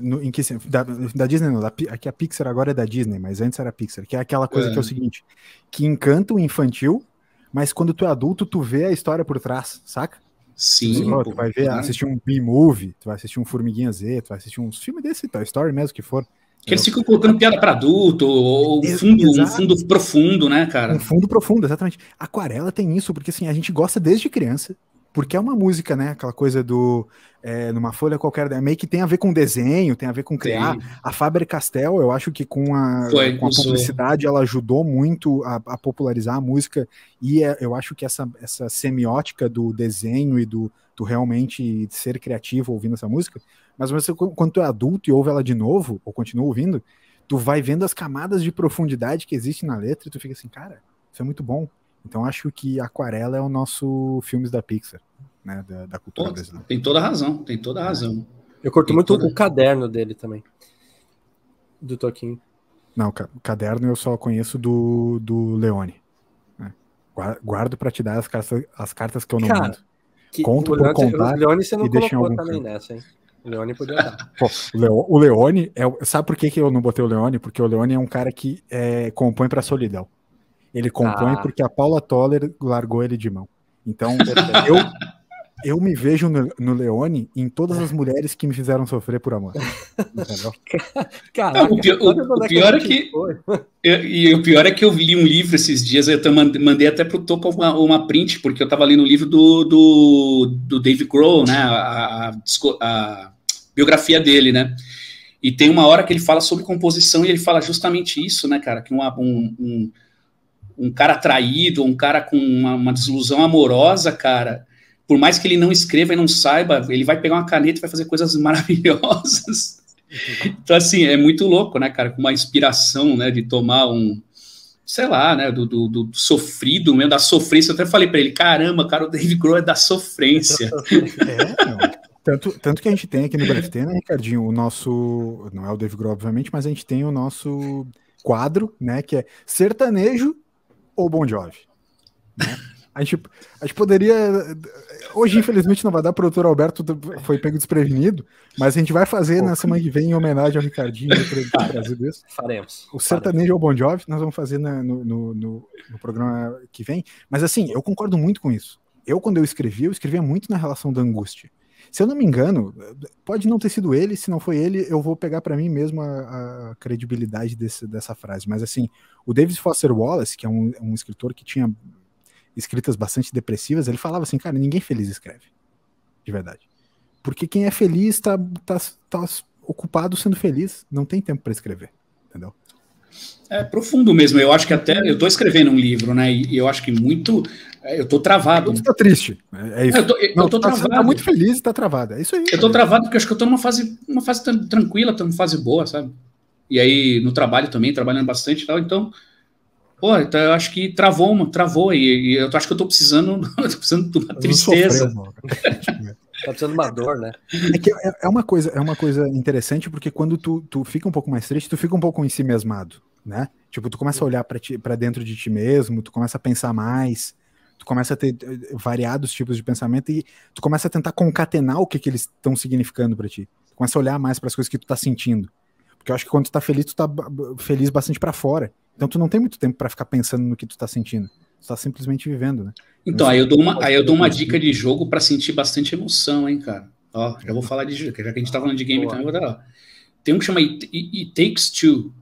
No, em que, da, da Disney não, da, aqui a Pixar agora é da Disney, mas antes era Pixar, que é aquela coisa é. que é o seguinte, que encanta o infantil, mas quando tu é adulto, tu vê a história por trás, saca? Sim. Tu, tu vai ver, assistir um B-movie, tu vai assistir um Formiguinha Z, tu vai assistir uns filmes desse, Toy Story mesmo que for. Que eles ficam colocando piada para adulto, ou fundo, um fundo profundo, né, cara? Um fundo profundo, exatamente. Aquarela tem isso, porque assim, a gente gosta desde criança porque é uma música, né? Aquela coisa do é, numa folha qualquer, é meio que tem a ver com desenho, tem a ver com criar. Sim. A Faber Castell, eu acho que com a, Foi, com a publicidade ela ajudou muito a, a popularizar a música e é, eu acho que essa, essa semiótica do desenho e do, do realmente ser criativo ouvindo essa música, mas você, quando tu é adulto e ouve ela de novo, ou continua ouvindo, tu vai vendo as camadas de profundidade que existe na letra e tu fica assim, cara, isso é muito bom. Então acho que Aquarela é o nosso filmes da Pixar, né, da, da cultura Pô, brasileira. Tem toda a razão, tem toda a razão. Eu curto tem muito toda... o caderno dele também, do Toquinho. Não, o caderno eu só conheço do, do Leone. Né? Guardo para te dar as cartas, as cartas que eu não Cara, mando. Que, Conto por contar. O Leone você não colocou também nessa, hein? O Leone podia dar. Pô, o, Leone, é, sabe por que, que eu não botei o Leone? Porque o Leone é um cara que é, compõe para solidão. Ele compõe ah. porque a Paula Toller largou ele de mão. Então, eu, eu me vejo no, no, Leone em todas as mulheres que me fizeram sofrer por amor. Entendeu? Caraca, o, pior, o, o pior é que. Eu, e o pior é que eu li um livro esses dias, eu mandei até pro Toco uma, uma print, porque eu tava lendo o um livro do, do, do Dave Grohl, né? A, a, a, biografia dele, né? E tem uma hora que ele fala sobre composição e ele fala justamente isso, né, cara? Que uma, um, um um cara traído, um cara com uma, uma, desilusão amorosa, cara, por mais que ele não escreva e não saiba, ele vai pegar uma caneta e vai fazer coisas maravilhosas. Então, assim, é muito louco, né, cara, com uma inspiração, né, de tomar um, sei lá, né, do, do, do sofrido, mesmo, da sofrência. Eu até falei para ele, caramba, cara, o Dave Grohl é da sofrência. É, Tanto, tanto que a gente tem aqui no BFT, né, Ricardinho, o nosso, não é o Dave Grohl, obviamente, mas a gente tem o nosso quadro, né, que é sertanejo ou Bon Jovi. Né? A gente, a gente poderia. Hoje, infelizmente, não vai dar. O produtor Alberto foi pego desprevenido, mas a gente vai fazer Pô, na semana que vem em homenagem ao Ricardinho para trazer isso. Faremos. O sertanejo ao Bon Jovi, nós vamos fazer na, no, no, no, no, programa que vem. Mas assim, eu concordo muito com isso. Eu, quando eu escrevi, eu escrevia muito na relação da angústia. Se eu não me engano, pode não ter sido ele, se não foi ele, eu vou pegar para mim mesmo a, a credibilidade desse, dessa frase. Mas assim, o David Foster Wallace, que é um, um, escritor que tinha escritas bastante depressivas, ele falava assim, cara, ninguém feliz escreve, de verdade. Porque quem é feliz está tá, tá ocupado sendo feliz, não tem tempo para escrever, entendeu? É profundo mesmo. Eu acho que até eu estou escrevendo um livro, né? E eu acho que muito é, eu tô travado. Você tá triste. É isso. Eu tô, eu, Não, tô tá, travado. Você tá muito feliz e tá travado. É isso aí. Eu tô travado porque acho que eu tô numa fase, uma fase tranquila, tô numa fase boa, sabe? E aí no trabalho também, trabalhando bastante e tal. Então, pô, então eu acho que travou, uma, travou. E, e, eu acho que eu tô precisando, tô precisando de uma tristeza. Sofreu, tá precisando de uma dor, né? É, que é, é, uma coisa, é uma coisa interessante porque quando tu, tu fica um pouco mais triste, tu fica um pouco em si mesmado, né? Tipo, tu começa a olhar para dentro de ti mesmo, tu começa a pensar mais tu começa a ter eh, variados tipos de pensamento e tu começa a tentar concatenar o que, que eles estão significando para ti. Tu começa a olhar mais para as coisas que tu tá sentindo. Porque eu acho que quando tu tá feliz, tu tá feliz bastante para fora. Então tu não tem muito tempo para ficar pensando no que tu tá sentindo. Tu tá simplesmente vivendo, né? Então, aí eu dou uma, aí eu dou uma dica de jogo para sentir bastante emoção, hein, cara. Ó, já vou falar de jogo, já que a gente tá falando de game também, vou dar. Tem um que chama It, It Takes Two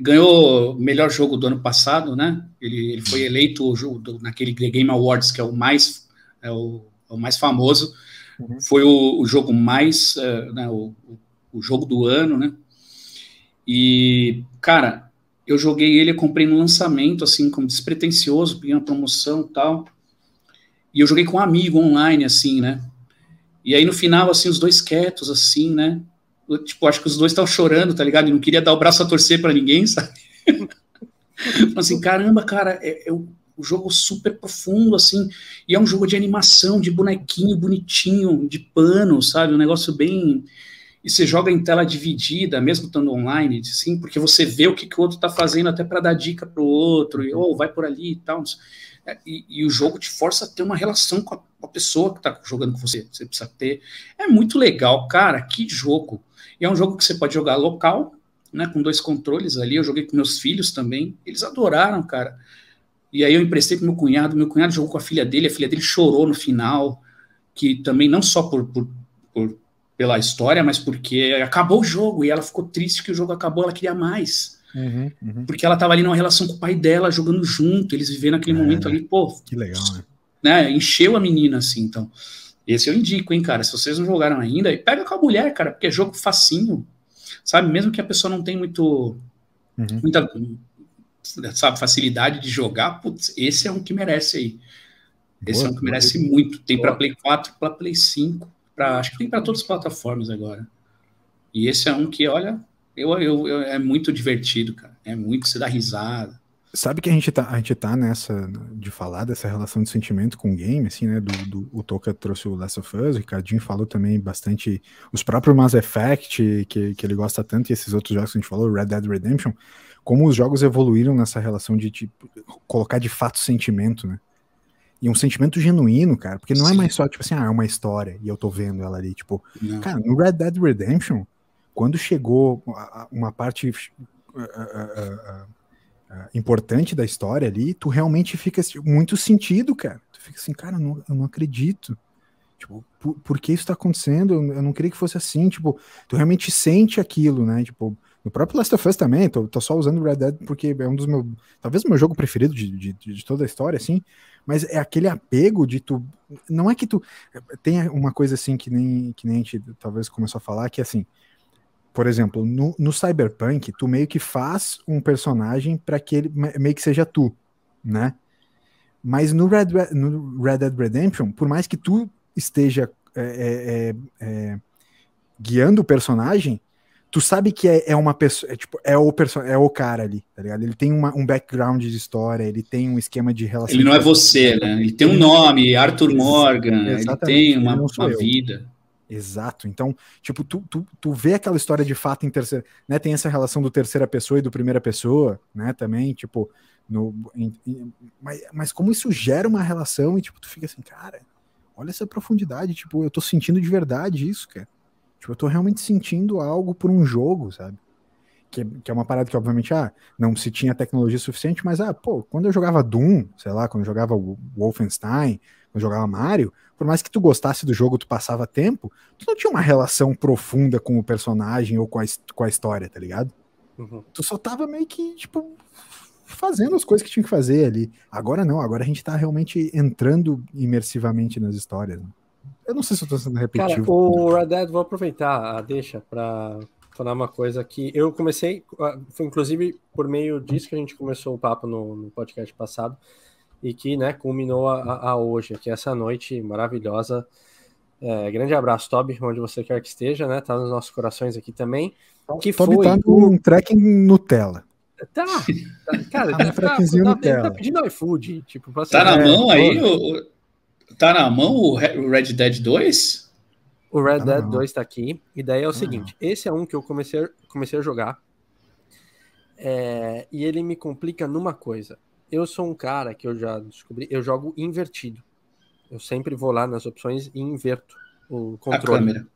ganhou o melhor jogo do ano passado, né? Ele, ele foi eleito do, naquele Game Awards, que é o mais, é o, é o mais famoso. Uhum. Foi o, o, jogo mais, uh, né, o, o, jogo do ano, né? E, cara, eu joguei ele, eu comprei no lançamento, assim, como despretensioso, peguei uma promoção tal. E eu joguei com um amigo online, assim, né? E aí no final, assim, os dois quietos, assim, né? tipo, acho que os dois estavam chorando, tá ligado? E não queria dar o braço a torcer para ninguém, sabe? assim, caramba, cara, é, é o jogo super profundo, assim, e é um jogo de animação, de bonequinho bonitinho, de pano, sabe? Um negócio bem. E você joga em tela dividida, mesmo estando online, sim, porque você vê o que, que o outro está fazendo até para dar dica para o outro, e oh, vai por ali e tal. É, e, e, o jogo te força a ter uma relação com a, com a pessoa que está jogando com você. Você precisa ter. É muito legal, cara. Que jogo! E é um jogo que você pode jogar local, né, com dois controles ali. Eu joguei com meus filhos também. Eles adoraram, cara. E aí eu emprestei para meu cunhado. Meu cunhado jogou com a filha dele. A filha dele chorou no final, que também não só por, por pela história, mas porque acabou o jogo e ela ficou triste que o jogo acabou, ela queria mais. Uhum, uhum. Porque ela estava ali numa relação com o pai dela, jogando junto, eles vivendo aquele é, momento ali, pô. Que legal, né? né? Encheu a menina, assim, então. Esse eu indico, hein, cara. Se vocês não jogaram ainda, pega com a mulher, cara, porque é jogo facinho, sabe? Mesmo que a pessoa não tenha muito. Uhum. Muita, sabe, facilidade de jogar, putz, esse é um que merece aí. Esse boa, é um que merece boa. muito. Tem para Play 4, para Play 5 Acho que tem para todas as plataformas agora. E esse é um que, olha, eu, eu, eu, é muito divertido, cara. É muito, você dá risada. Sabe que a gente tá, a gente tá nessa de falar dessa relação de sentimento com o game, assim, né? Do, do, o Toca trouxe o Last of Us, o Ricardinho falou também bastante os próprios Mass Effect, que, que ele gosta tanto, e esses outros jogos que a gente falou, Red Dead Redemption, como os jogos evoluíram nessa relação de tipo, colocar de fato sentimento, né? E um sentimento genuíno, cara, porque não é Sim. é mais só, tipo assim, ah, é uma história e eu tô vendo ela ali. Tipo, não. cara, no Red Dead Redemption, quando chegou uma parte uh, uh, uh, importante da história ali, tu realmente fica assim, muito sentido, cara. Tu fica assim, cara, eu não, eu não acredito. Tipo, por, por, que isso tá acontecendo? Eu, eu não queria que fosse assim. Tipo, tu realmente sente aquilo, né? Tipo, no próprio Last of Us também, tô, tô só usando Red Dead porque é um dos meus. Talvez o meu jogo preferido de, de, de, toda a história, assim. Mas é aquele apego de tu. Não é que tu. Tem uma coisa assim que nem, que nem a gente talvez começou a falar, que é assim. Por exemplo, no, no Cyberpunk, tu meio que faz um personagem para que ele meio que seja tu, né? Mas no Red, no Red Dead Redemption, por mais que tu esteja é, é, é, guiando o personagem, tu sabe que é, é uma pessoa, é, tipo, é o, é o cara ali, tá ligado? Ele tem uma, um background de história, ele tem um esquema de relação. Ele não é você, né? Ele tem um nome, Arthur Morgan, ele tem uma, uma vida. Exato. Então, tipo, tu, tu, tu vê aquela história de fato em terceira, né? Tem essa relação do terceira pessoa e do primeira pessoa, né? Também, tipo, no, em, em, mas, mas como isso gera uma relação e, tipo, tu fica assim, cara, olha essa profundidade, tipo, eu tô sentindo de verdade isso, cara. Tipo, eu tô realmente sentindo algo por um jogo, sabe? Que, que, é uma parada que, obviamente, ah, não se tinha tecnologia suficiente, mas, ah, pô, quando eu jogava Doom, sei lá, quando eu jogava Wolfenstein, quando eu jogava Mario, por mais que tu gostasse do jogo, tu passava tempo, tu não tinha uma relação profunda com o personagem ou com a, com a história, tá ligado? Uhum. Tu só tava meio que, tipo, fazendo as coisas que tinha que fazer ali. Agora não, agora a gente tá realmente entrando imersivamente nas histórias. Né? Eu não sei se eu tô sendo repetitivo. Cara, o Red Dead, vou aproveitar a deixa para falar uma coisa que eu comecei, foi inclusive por meio disso que a gente começou o papo no, no podcast passado e que, né, culminou a, a hoje, que é essa noite maravilhosa. É, grande abraço, Toby, onde você quer que esteja, né? Tá nos nossos corações aqui também. Que Toby foi tá no tracking Nutella. Tá, tá cara, tá, tá, tá, tá, tá pedindo iFood, tipo, tá na mão aí, o, Tá na mão o Red Dead 2? O Red Dead 2 tá aqui. E daí é o seguinte: esse é um que eu comecei, comecei a jogar. É, e ele me complica numa coisa. Eu sou um cara que eu já descobri, eu jogo invertido. Eu sempre vou lá nas opções e inverto o controle. A câmera.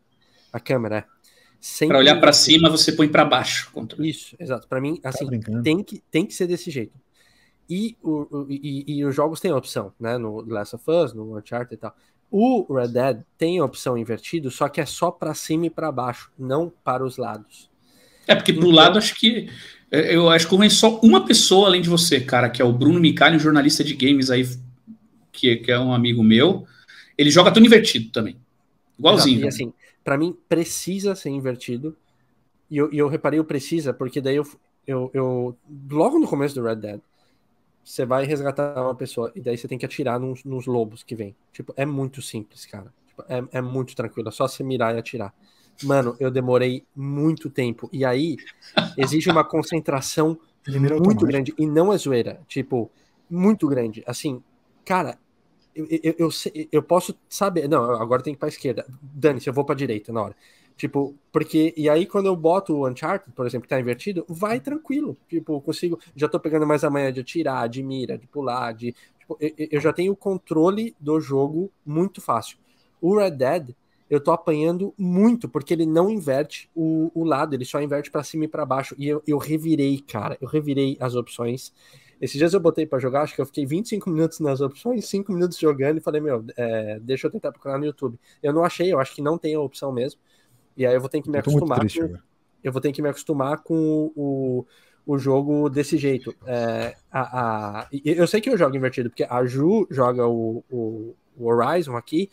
A câmera, é. Para olhar para cima, você põe para baixo. Controle. Isso, exato. Para mim, assim, tá tem, que, tem que ser desse jeito. E, o, e, e, os jogos têm a opção, né? No Last of Us, no Uncharted e tal. O Red Dead tem a opção invertido, só que é só para cima e para baixo, não para os lados. É, porque pro então, lado acho que. É, eu acho que convence só uma pessoa além de você, cara, que é o Bruno Micali, um jornalista de games aí, que, que é um amigo meu. Ele joga tudo invertido também. Igualzinho. Exato. E assim, para mim precisa ser invertido. E eu, e eu reparei o precisa, porque daí eu, eu, eu. Logo no começo do Red Dead, você vai resgatar uma pessoa e daí você tem que atirar nos, nos lobos que vem. Tipo, é muito simples, cara. Tipo, é, é muito tranquilo, é só você mirar e atirar. Mano, eu demorei muito tempo. E aí, exige uma concentração muito grande. E não é zoeira. Tipo, muito grande. Assim, cara, eu, eu, eu, eu posso saber. Não, agora tem que ir pra esquerda. Dane-se, eu vou pra direita na hora. Tipo, porque. E aí, quando eu boto o Uncharted, por exemplo, que tá invertido, vai tranquilo. Tipo, consigo. Já tô pegando mais a manhã de atirar, de mira, de pular, de. Tipo, eu, eu já tenho o controle do jogo muito fácil. O Red Dead, eu tô apanhando muito, porque ele não inverte o, o lado, ele só inverte para cima e para baixo. E eu, eu revirei, cara, eu revirei as opções. Esses dias eu botei para jogar, acho que eu fiquei 25 minutos nas opções, 5 minutos jogando e falei, meu, é, deixa eu tentar procurar no YouTube. Eu não achei, eu acho que não tem a opção mesmo. E aí eu vou ter que me acostumar triste, com, eu vou ter que me acostumar com o, o jogo desse jeito. É, a, a, eu sei que eu jogo invertido, porque a Ju joga o, o, o Horizon aqui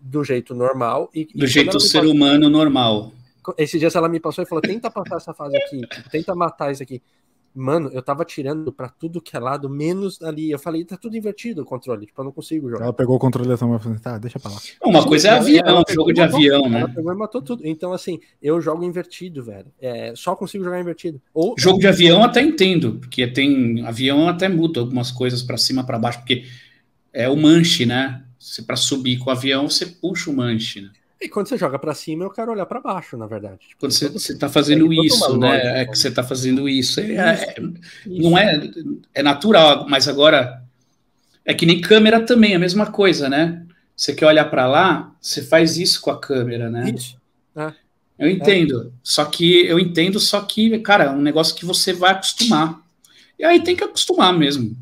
do jeito normal. E, do e jeito ser passou, humano normal. Esses dias ela me passou e falou: tenta passar essa fase aqui, tenta matar isso aqui. Mano, eu tava tirando pra tudo que é lado, menos ali. Eu falei, tá tudo invertido o controle, tipo, eu não consigo jogar. Ela pegou o controle da sua e falou, tá, deixa pra lá. Uma coisa é avião, um jogo de matou, avião, né? Ela pegou e matou tudo. Então, assim, eu jogo invertido, velho. É, só consigo jogar invertido. Ou, jogo de avião até entendo, porque tem avião até muda algumas coisas para cima, para baixo, porque é o manche, né? Se para subir com o avião, você puxa o manche, né? E quando você joga para cima, eu quero olhar para baixo, na verdade. Tipo, quando você, você tá fazendo isso, né? É que você tá fazendo isso. É, é, não é, é natural, mas agora é que nem câmera também, a mesma coisa, né? Você quer olhar para lá, você faz isso com a câmera, né? Isso. É. Eu entendo. É. Só que eu entendo, só que, cara, é um negócio que você vai acostumar. E aí tem que acostumar mesmo.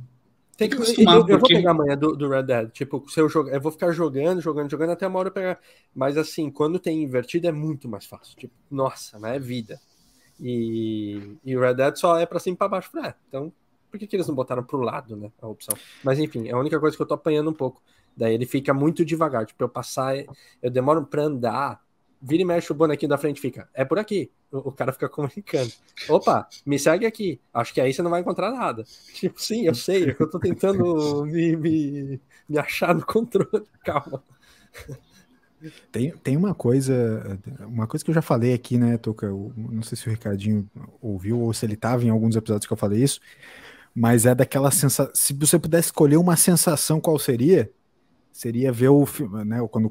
Tem que acostumar. Eu, eu porque... vou pegar amanhã do, do, Red Dead. Tipo, se eu jogar, eu vou ficar jogando, jogando, jogando até uma hora eu pegar. Mas assim, quando tem invertido é muito mais fácil. Tipo, nossa, mas é vida. E, e o Red Dead só é pra cima e pra baixo. É, então, por que, que eles não botaram pro lado, né? A opção. Mas enfim, é a única coisa que eu tô apanhando um pouco. Daí ele fica muito devagar. Tipo, eu passar, eu demoro pra andar vira e mexe o bonequinho da frente fica, é por aqui. O, o, cara fica comunicando. Opa, me segue aqui. Acho que aí você não vai encontrar nada. Tipo, sim, eu sei, eu tô tentando me, me, me achar no controle. Calma. Tem, tem uma coisa, uma coisa que eu já falei aqui, né, Toca? não sei se o Ricardinho ouviu ou se ele tava em alguns episódios que eu falei isso, mas é daquela sensação. Se você pudesse escolher uma sensação, qual seria? Seria ver o filme, né? Quando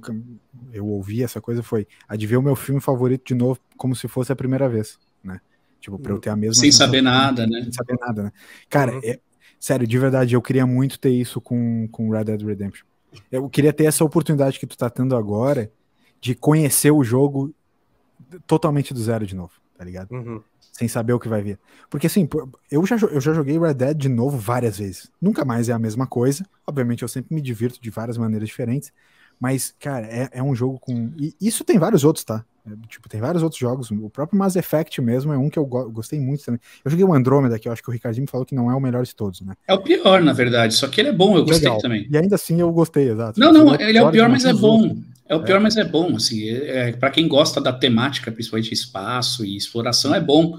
eu ouvi essa coisa foi a de ver o meu filme favorito de novo como se fosse a primeira vez, né? Tipo, para eu ter a mesma sem saber nada, né? Sem saber nada, né? Cara, uhum. é, sério, de verdade, eu queria muito ter isso com com Red Dead Redemption. Eu queria ter essa oportunidade que tu tá tendo agora de conhecer o jogo totalmente do zero de novo, tá ligado? Uhum sem saber o que vai vir. Porque assim, eu já, eu já joguei Red Dead de novo várias vezes. Nunca mais é a mesma coisa. Obviamente, eu sempre me divirto de várias maneiras diferentes. Mas, cara, é, é um jogo com. E isso tem vários outros, tá? É, tipo, tem vários outros jogos. O próprio Mass Effect mesmo é um que eu go gostei muito também. Eu joguei o Andromeda, que eu acho que o Ricardinho me falou que não é o melhor de todos, né? É o pior, na verdade. Só que ele é bom, eu gostei Legal. também. E ainda assim eu gostei, exato. Não, não, ele é o pior, mas é bom. É o pior, é. mas é bom. Assim, é, é para quem gosta da temática, principalmente espaço e exploração, é bom.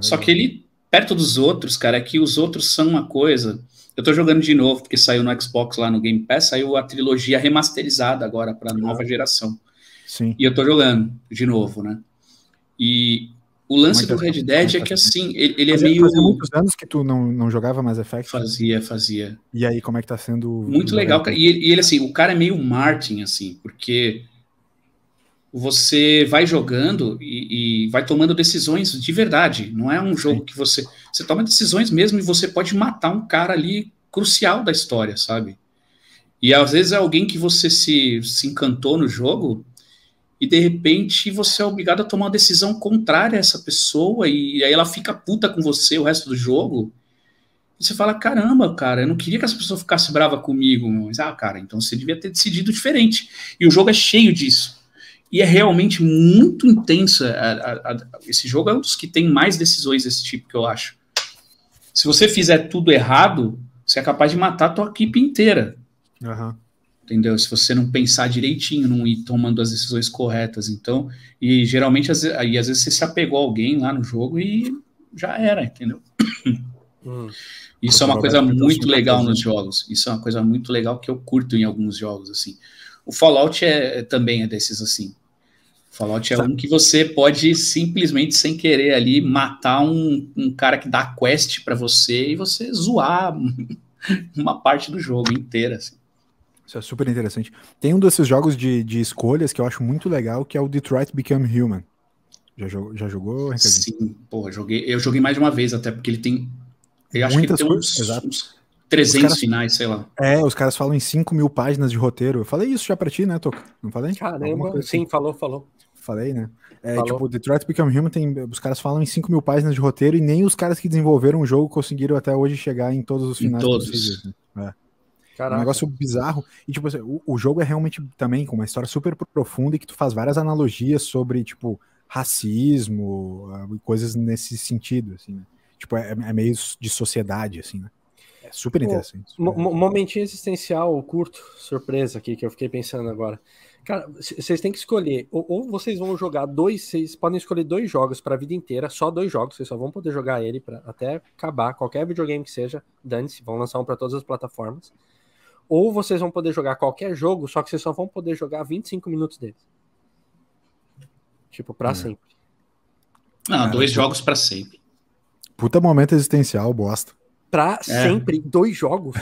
Só que ele, perto dos outros, cara, é que os outros são uma coisa. Eu tô jogando de novo, porque saiu no Xbox lá no Game Pass, saiu a trilogia remasterizada agora para nova geração. Sim. E eu tô jogando de novo, né? E o lance do Red Dead é que assim, ele, ele é fazia, meio. Fazia muitos anos que tu não, não jogava mais Effect? Fazia, fazia. E aí, como é que tá sendo. Muito legal, cara. E ele, e ele, assim, o cara é meio Martin, assim, porque você vai jogando e, e, vai tomando decisões de verdade. Não é um jogo Sim. que você. Você toma decisões mesmo e você pode matar um cara ali crucial da história, sabe? E às vezes é alguém que você se, se encantou no jogo e de repente você é obrigado a tomar uma decisão contrária a essa pessoa e aí ela fica puta com você o resto do jogo. E você fala: caramba, cara, eu não queria que essa pessoa ficasse brava comigo. Mas, ah, cara, então você devia ter decidido diferente. E o jogo é cheio disso e é realmente muito intensa. Esse jogo é um dos que tem mais decisões desse tipo, que eu acho. Se você fizer tudo errado, você é capaz de matar a tua equipe inteira. Uhum. Entendeu? Se você não pensar direitinho, não ir tomando as decisões corretas. Então, e geralmente, às, aí, às vezes você se apegou a alguém lá no jogo e já era, entendeu? Hum. Isso é uma coisa muito legal nos jogos. Isso é uma coisa muito legal que eu curto em alguns jogos, assim. O Fallout é, também é desses assim. Fallout é Sabe. um que você pode simplesmente, sem querer ali, matar um, um cara que dá quest para você e você zoar uma parte do jogo inteira. Assim. Isso é super interessante. Tem um desses jogos de, de escolhas que eu acho muito legal, que é o Detroit Become Human. Já jogou, já jogou? Sim, porra, joguei, eu joguei mais de uma vez, até porque ele tem. Eu acho Muitas que ele tem coisas, uns, exato. uns 300 Os caras- finais, sei lá. É, os caras falam em 5 mil páginas de roteiro. Eu falei isso já pra ti, né, Toca? Não falei? Caramba, sim, assim. falou, falou. Falei, né? É, Falou. tipo, Detroit Become Human tem. Os caras falam em 5 mil páginas de roteiro e nem os caras que desenvolveram o jogo conseguiram até hoje chegar em todos os Em finais todos. possíveis. né? É. É um Caraca. negócio bizarro. E, tipo, o, o jogo é realmente também com uma história super profunda e que tu faz várias analogias sobre, tipo, racismo ah, e coisas nesse sentido, assim, né? Tipo, é, é meio de sociedade, assim, né? É super interessante. Mo- mo- momentinho existencial curto, surpresa aqui, que eu fiquei pensando agora. Cara, vocês têm que escolher, ou, ou vocês vão jogar dois, vocês podem escolher dois jogos para a vida inteira, só dois jogos, vocês só vão poder jogar ele pra, até acabar, qualquer videogame que seja, dane-se, vão lançar um para todas as plataformas. Ou vocês vão poder jogar qualquer jogo, só que vocês só vão poder jogar 25 minutos dele. Tipo, pra É. sempre. Não, Cara, dois eu- jogos pra sempre. Puta momento existencial, bosta. Pra sempre, dois jogos.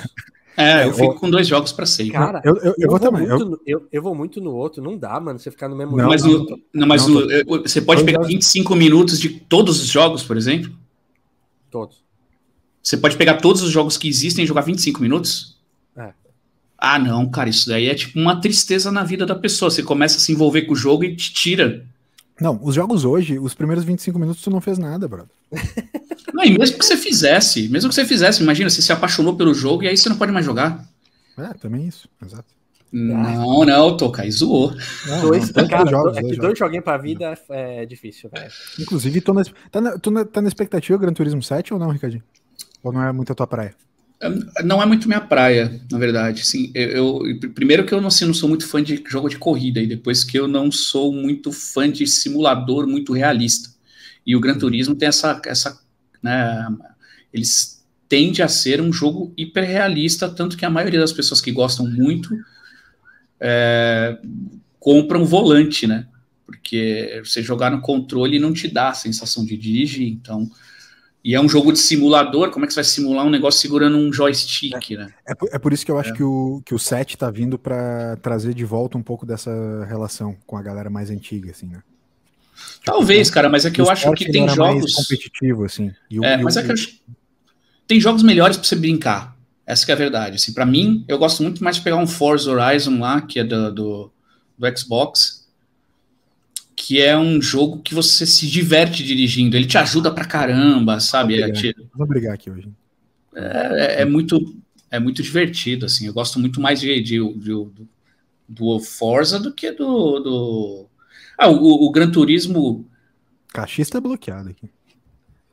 É, eu É, fico com dois jogos pra sempre. Cara, Eu, eu, eu vou também. muito Eu, no, eu, eu vou muito no outro, não dá, mano, você ficar no mesmo Não, mas jogo. no- não, mas Não, no- eu- você pode pegar jogos. 25 minutos de todos os jogos, por exemplo? Todos. Você pode pegar todos os jogos que existem e jogar 25 minutos? Ah, não, cara, isso daí é tipo uma tristeza na vida da pessoa. Você começa a se envolver com o jogo e te tira. não, os jogos hoje, os primeiros 25 minutos tu não fez nada, brother. Não, e mesmo que você fizesse, mesmo que você fizesse, imagina, você se apaixonou pelo jogo e aí você não pode mais jogar. É, também isso, exato. Não, não, Toca, aí zoou. Não, Dois, não, cara, jogos, é que dois dois joguinhos pra vida é difícil, velho. Inclusive, tô na, tá, na, tu na- tá na expectativa Gran Turismo 7 ou não, Ricardinho? Ou não é muito a tua praia? Não é muito minha praia, na verdade. Assim, eu, eu- primeiro que eu não, assim, não sou muito fã de jogo de corrida, e depois que eu não sou muito fã de simulador muito realista. E o Gran Turismo tem essa. essa né, eles tendem a ser um jogo hiperrealista, tanto que a maioria das pessoas que gostam muito é, compram volante, né? Porque você jogar no controle não te dá a sensação de dirigir, então. E é um jogo de simulador, como é que você vai simular um negócio segurando um joystick, né? É por, é por isso que eu acho que, o, que o 7 tá vindo pra trazer de volta um pouco dessa relação com a galera mais antiga, assim, né? Talvez, cara, mas é que eu acho que tem jogos. competitivo, assim. O- É, mas o- é que eu acho- tem jogos melhores pra você brincar. Essa que é a verdade. Assim, para mim, eu gosto muito mais de pegar um Forza Horizon lá, que é do, do, do Xbox, que é um jogo que você se diverte dirigindo. Ele te ajuda pra caramba, sabe? É, Obrigado. te- Vamos brigar aqui hoje. é- é muito, é muito divertido, assim. Eu gosto muito mais de, de- de- do, do Forza do que do. do... Ah, o, o Gran Turismo Cachista é bloqueado aqui.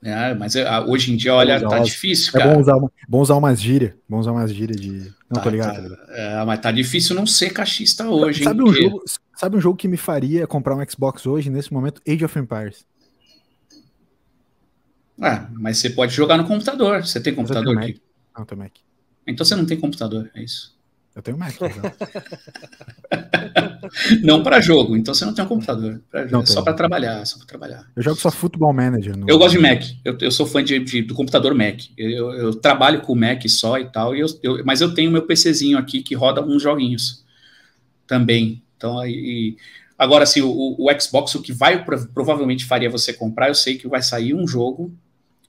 É, mas é, hoje em dia, olha, tá difícil, É cara. bom usar, bom usar umas gírias. Bom usar umas gírias de. Não, tô Tá, ligado. tá. tô ligado. É, mas tá difícil não ser cachista hoje, sabe, hein? um porque- jogo, sabe um jogo que me faria comprar um Xbox hoje, nesse momento? Age of Empires. Ah, mas você pode jogar no computador. Você tem computador aqui? Não, tem Mac. Então você não tem computador, é isso. Eu tenho Mac. exato. Não para jogo, então você não tem um computador. Pra- Não é só para trabalhar, é só para trabalhar. Eu jogo só Football Manager. No... Eu gosto de Mac. Eu, eu sou fã de, de- do computador Mac. Eu, eu trabalho com Mac só e tal, e eu, mas eu tenho meu PCzinho aqui que roda uns joguinhos também. Então, aí, agora, assim, o, o Xbox, o que vai prov- provavelmente faria você comprar, eu sei que vai sair um jogo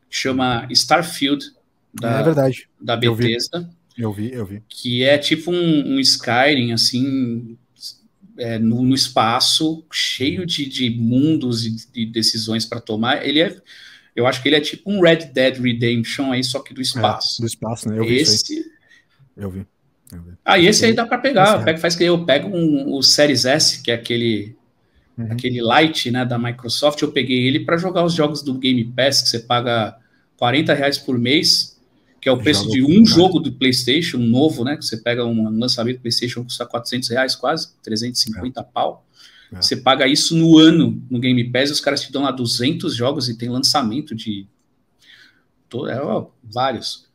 que chama Starfield da, É verdade. da. Bethesda, Eu vi, eu vi. que é tipo um, um Skyrim, assim, é, no, no espaço, cheio de, de mundos e de decisões para tomar. Ele é, eu acho que ele é tipo um Red Dead Redemption aí, só que do É, espaço. do espaço, né? Eu vi aí. esse, Eu vi. Eu vi. ah, e esse aí dá para pegar. é. Pega, faz que eu pego um, o Series S, que é aquele Uhum. aquele Lite, né, da Microsoft. Eu peguei ele para jogar os jogos do Game Pass, que você paga 40 reais por mês, que é o preço de um jogo do PlayStation novo, né? Que você pega um lançamento do PlayStation custa 400 reais quase, 350 pau. É. Você paga isso no ano no Game Pass, e os caras te dão lá 200 jogos e tem lançamento de é, ó, vários.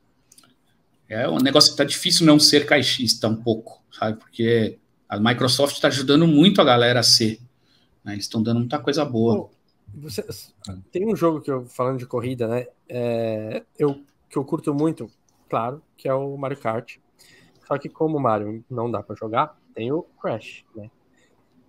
É um negócio que tá difícil não ser caixista um pouco, sabe? Porque a Microsoft está ajudando muito a galera a ser. né? Eles estão dando muita coisa boa. Você- tem um jogo que eu, falando de corrida, né? é, eu, que eu curto muito, claro, que é o Mario Kart. Só que como o Mario não dá pra jogar, tem o Crash, né?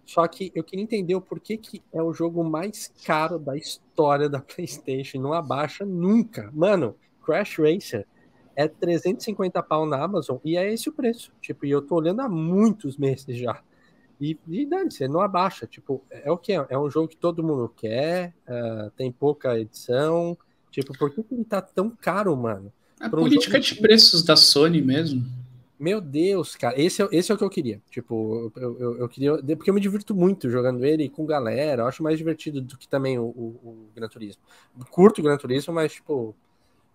Só que eu queria entender o porquê que é o jogo mais caro da história da PlayStation. Não abaixa nunca. Mano, Crash Racer é 350 pau na Amazon e é esse o preço. Tipo, e eu tô olhando há muitos meses já. E, e dane-se, não abaixa. Tipo, é o que? É um jogo que todo mundo quer, uh, tem pouca edição. Tipo, por que, que ele tá tão caro, mano? A política de preços da Sony mesmo. Meu Deus, cara, esse é, esse é o que eu queria. Tipo, eu, eu, eu, queria. Porque eu me divirto muito jogando ele com galera. Eu acho mais divertido do que também o, o, o Gran Turismo. Curto o Gran Turismo, mas, tipo,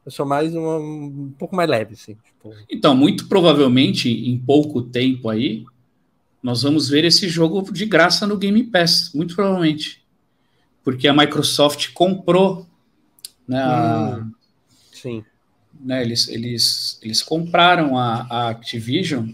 eu sou mais uma, um pouco mais leve, assim. Tipo... Então, muito provavelmente, em pouco tempo aí, nós vamos ver esse jogo de graça no Game Pass, muito provavelmente. Porque a Microsoft comprou né, hum, sim né, eles, eles, eles compraram a, a, Activision,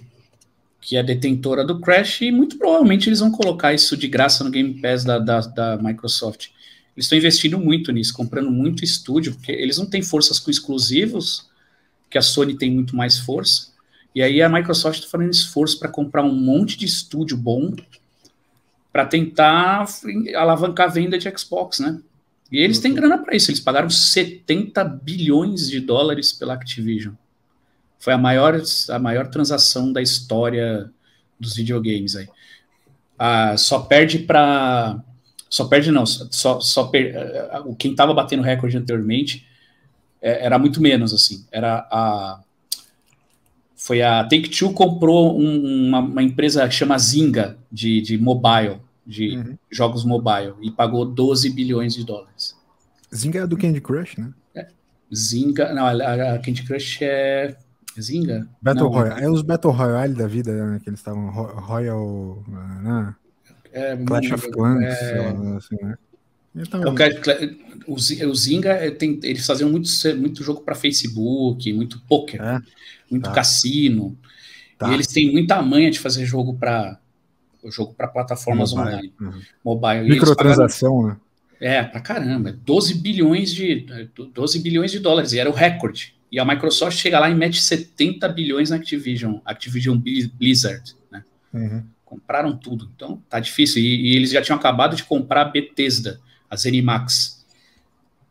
que é detentora do Crash, e muito provavelmente eles vão colocar isso de graça no Game Pass da, da, da Microsoft. Eles estão investindo muito nisso, comprando muito estúdio, porque eles não têm forças com exclusivos, que a Sony tem muito mais força. E aí a Microsoft está fazendo esforço para comprar um monte de estúdio bom para tentar alavancar a venda de Xbox, né? E eles têm uhum. grana para isso, eles pagaram 70 bilhões de dólares pela Activision. Foi a maior, a maior transação da história dos videogames aí. Ah, só perde para. Só perde, não. Só, só per, eh, quem estava batendo recorde anteriormente é, era muito menos, assim. Era a. Foi a Take-Two comprou um, uma, uma, empresa que chama Zynga, de, de mobile de uhum. jogos mobile e pagou 12 bilhões de dólares. Zynga é do Candy Crush, né? É. Zynga, não, a, a Candy Crush é Zynga? Battle não, Royale, é os Battle Royale da vida, né, que eles estavam Royal, né? É, Clash of Clans, é... assim, né? Então, o, o Zynga é, tem, eles faziam muito, muito jogo para Facebook, muito poker, é? muito tá. cassino. Tá. E eles têm muita manha de fazer jogo para o jogo para plataformas mobile. online. Uhum. Mobile. Microtransação, pagaram, né? É, pra caramba. 12 bilhões de 12 bilhões de dólares, e era o recorde. E a Microsoft chega lá e mete 70 bilhões na Activision, Activision Blizzard, né? Uhum. Compraram tudo. Então, tá difícil. E, e, eles já tinham acabado de comprar a Bethesda, a Zenimax,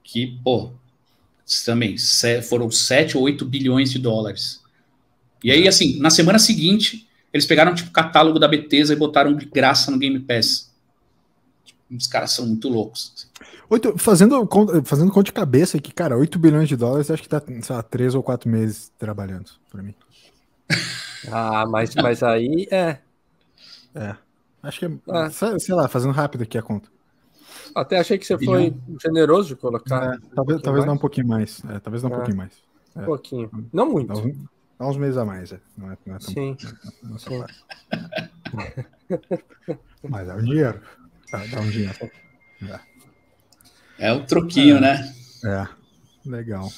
que, pô, também foram 7 ou 8 bilhões de dólares. E aí, assim, na semana seguinte, eles pegaram, tipo, o catálogo da Bethesda e botaram de graça no Game Pass. Tipo, os caras são muito loucos. Oito, fazendo, fazendo conta de cabeça aqui, cara, 8 bilhões de dólares, acho que tá, sei lá, 3 ou 4 meses trabalhando para mim. Ah, mas, mas aí é. É. Acho que é, é. Sei lá, fazendo rápido aqui a conta. Até achei que você foi generoso de colocar. É, talvez um talvez não um pouquinho mais. É, talvez não um é. pouquinho mais. Um pouquinho. Não muito. Dá uns meses a mais, é. Não é, não é tão, Sim. Não é Sim. Mas dá um dinheiro. Dá, dá um dinheiro. É, é o troquinho, é. né? É, legal.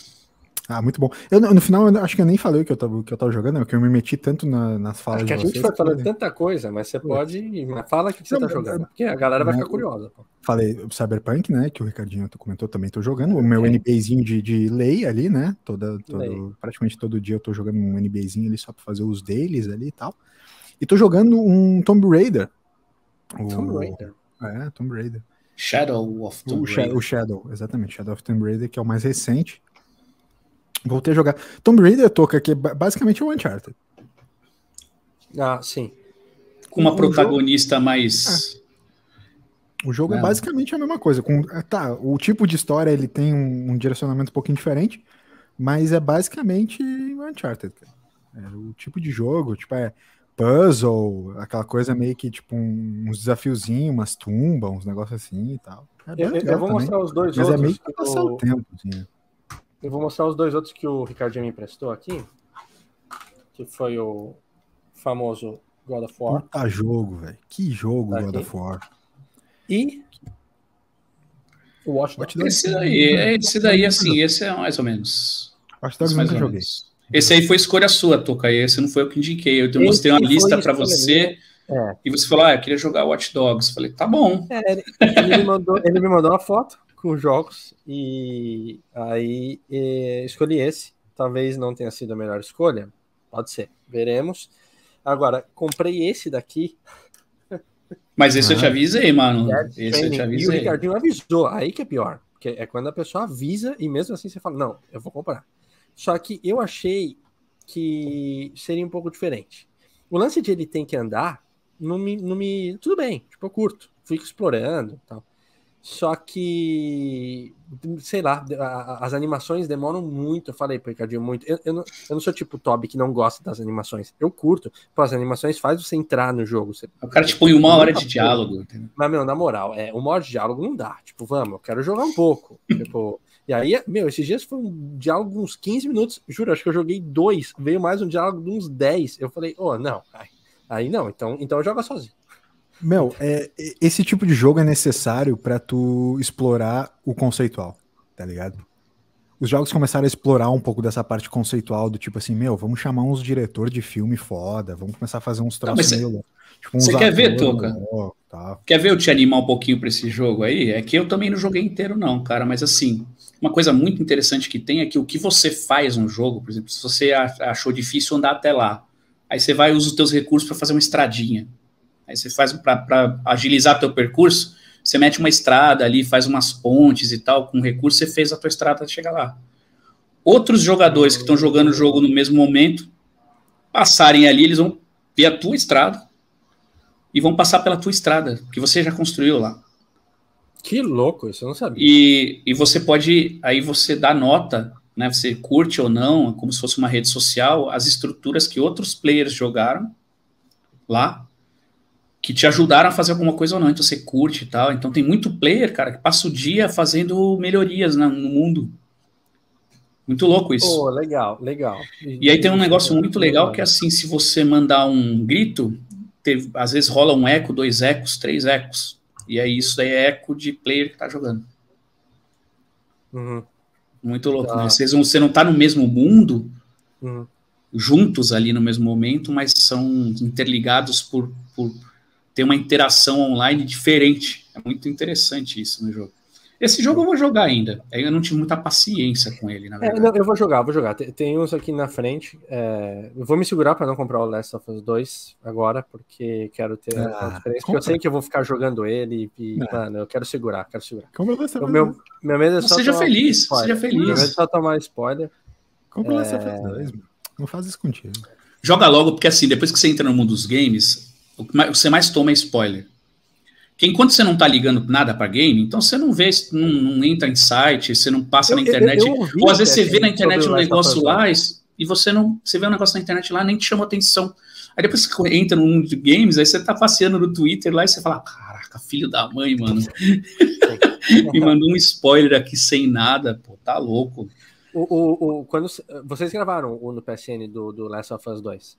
Ah, muito bom. Eu, no final, eu acho que eu nem falei o que eu tava, que eu tava jogando, porque eu me meti tanto na, nas falas acho que a gente foi falando tanta coisa, mas você pode. Fala o que você não, tá jogando, porque a galera vai ficar curiosa. Pô. Falei Cyberpunk, né? Que o Ricardinho comentou também, tô jogando. O meu é. NBAzinho de, de lei ali, né? Toda, todo, praticamente todo dia eu tô jogando um NBAzinho ali só pra fazer os deles ali e tal. E tô jogando um Tomb Raider. Tomb Raider? É, Tomb Raider. Shadow of Tomb Raider. O Shadow, exatamente. Shadow of Tomb Raider, que é o mais recente. Voltei a jogar. Tomb Raider toca, que é basicamente o Uncharted. Ah, sim. Com uma o protagonista jogo... mais. É. O jogo é. é. basicamente a mesma coisa. Com, é, tá, o tipo de história ele tem um, um direcionamento um pouquinho diferente, mas é basicamente Uncharted. É, o tipo de jogo, tipo, é puzzle, aquela coisa meio que tipo um, uns desafiozinhos, umas tumbas, uns negócios assim e tal. É eu, eu, vou também, mostrar os dois mas outros. Mas é meio que passar eu... o tempo, assim. Eu vou mostrar os dois outros que o Ricardinho me emprestou aqui. Que foi o famoso God of War. Puta jogo, velho. Que jogo tá God of War. E o Watch Dogs. Esse daí, esse daí, assim, esse é mais ou menos. Watch Dogs nunca joguei. Esse aí foi escolha sua, Toca. Esse não foi eu que indiquei. Eu esse mostrei uma lista para você. É. E você falou, ah, eu queria jogar Watch Dogs. Falei, tá bom. É, ele, me mandou, ele me mandou uma foto com jogos e aí e, escolhi esse. Talvez não tenha sido a melhor escolha, pode ser, veremos. Agora, comprei esse daqui Mas esse ah. eu te avisei, mano. Esse eu te avisei. E o Ricardinho avisou. Aí que é pior. Porque é quando a pessoa avisa e mesmo assim você fala, não, eu vou comprar. Só que eu achei que seria um pouco diferente. O lance de ele tem que andar, não me, não me. Tudo bem, tipo, eu curto, fico explorando tal. Só que, sei lá, as animações demoram muito. Eu falei pro Ricardinho muito. Eu, eu, não, eu não sou tipo o Toby que não gosta das animações. Eu curto. Pô, as animações faz você entrar no jogo. Você, o cara te põe uma hora de diálogo. Mas, meu, na moral, é, uma hora de diálogo não dá. Tipo, vamos, eu quero jogar um pouco. tipo, e aí, meu, esses dias foi um diálogo de uns 15 minutos. Juro, acho que eu joguei dois. Veio mais um diálogo de uns 10. Eu falei, oh, não. Aí, aí não, então, então joga sozinho. Meu, é, esse tipo de jogo é necessário para tu explorar o conceitual, tá ligado? Os jogos começaram a explorar um pouco dessa parte conceitual do tipo assim, meu, vamos chamar uns diretor de filme foda, vamos começar a fazer uns troços meio. Tipo, você quer ver, Toca? tá. Quer ver eu te animar um pouquinho para esse jogo aí? É que eu também não joguei inteiro, não, cara, mas assim, uma coisa muito interessante que tem é que o que você faz no jogo, por exemplo, se você achou difícil andar até lá, aí você vai e usa os teus recursos para fazer uma estradinha. Aí você faz para agilizar teu percurso, você mete uma estrada ali, faz umas pontes e tal, com recurso você fez a tua estrada chegar lá. Outros jogadores que estão jogando o jogo no mesmo momento, passarem ali, eles vão ver a tua estrada e vão passar pela tua estrada, que você já construiu lá. Que louco, isso eu não sabia. E, e você pode, aí você dá nota, né? Você curte ou não, como se fosse uma rede social, as estruturas que outros players jogaram lá, que te ajudaram a fazer alguma coisa ou não, então você curte e tal. Então tem muito player, cara, que passa o dia fazendo melhorias né, no mundo. Muito louco isso. Pô, legal, legal. E, aí tem um negócio muito legal que é assim, se você mandar um grito, teve, às vezes rola um eco, dois ecos, três ecos. E aí isso daí é eco de player que tá jogando. Uhum. Muito louco, tá. né? Vocês, você não tá no mesmo mundo, uhum. juntos ali no mesmo momento, mas são interligados por, por ter uma interação online diferente. É muito interessante isso no jogo. Esse jogo eu vou jogar ainda. Eu não tive muita paciência com ele, na verdade. É, não, eu vou jogar, vou jogar. Tem, tem uns aqui na frente. É, eu vou me segurar para não comprar o Last of Us 2 agora, porque quero ter ah, Porque eu sei que eu vou ficar jogando ele e, é. mano, eu quero segurar, quero segurar. Compra o Last of Us meu, meu medo é só Seja feliz, spoiler. seja feliz. Meu medo é só tomar spoiler. Compra o Last of Us 2, mano. Não faz isso contigo. Joga logo, porque assim, depois que você entra no mundo dos games, o que você mais toma é spoiler. Porque enquanto você não tá ligando nada para game, então você não vê, não, não, entra em site, você não passa eu, na internet. Eu, eu ou às vezes você vê na internet um negócio lá e, e, você não. Você vê um negócio na internet lá nem te chama atenção. Aí depois você entra no mundo de games, aí você tá passeando no Twitter lá e você fala: caraca, filho da mãe, mano. Me mandou um spoiler aqui sem nada, pô, tá louco. O, o, o, quando vocês gravaram o no PSN do, do Last of Us 2?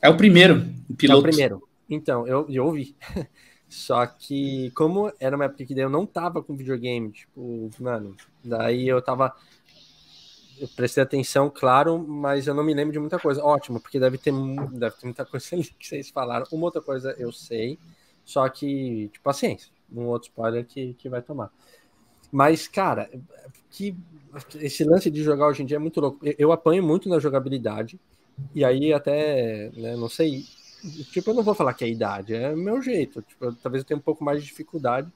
É o primeiro, o piloto. É o primeiro. Então, eu, eu ouvi. Só que, como era uma época que eu não tava com videogame, tipo, mano, daí eu tava. Eu prestei atenção, claro, mas eu não me lembro de muita coisa. Ótimo, porque deve ter, deve ter muita coisa ali que vocês falaram. Uma outra coisa eu sei, só que, tipo, paciência. Um outro spoiler que, que vai tomar. Mas, cara, que esse lance de jogar hoje em dia é muito louco. Eu, eu apanho muito na jogabilidade. E aí, até, né, não sei, Tipo, eu não vou falar que é idade, é o meu jeito. Tipo, talvez eu tenha um pouco mais de dificuldade.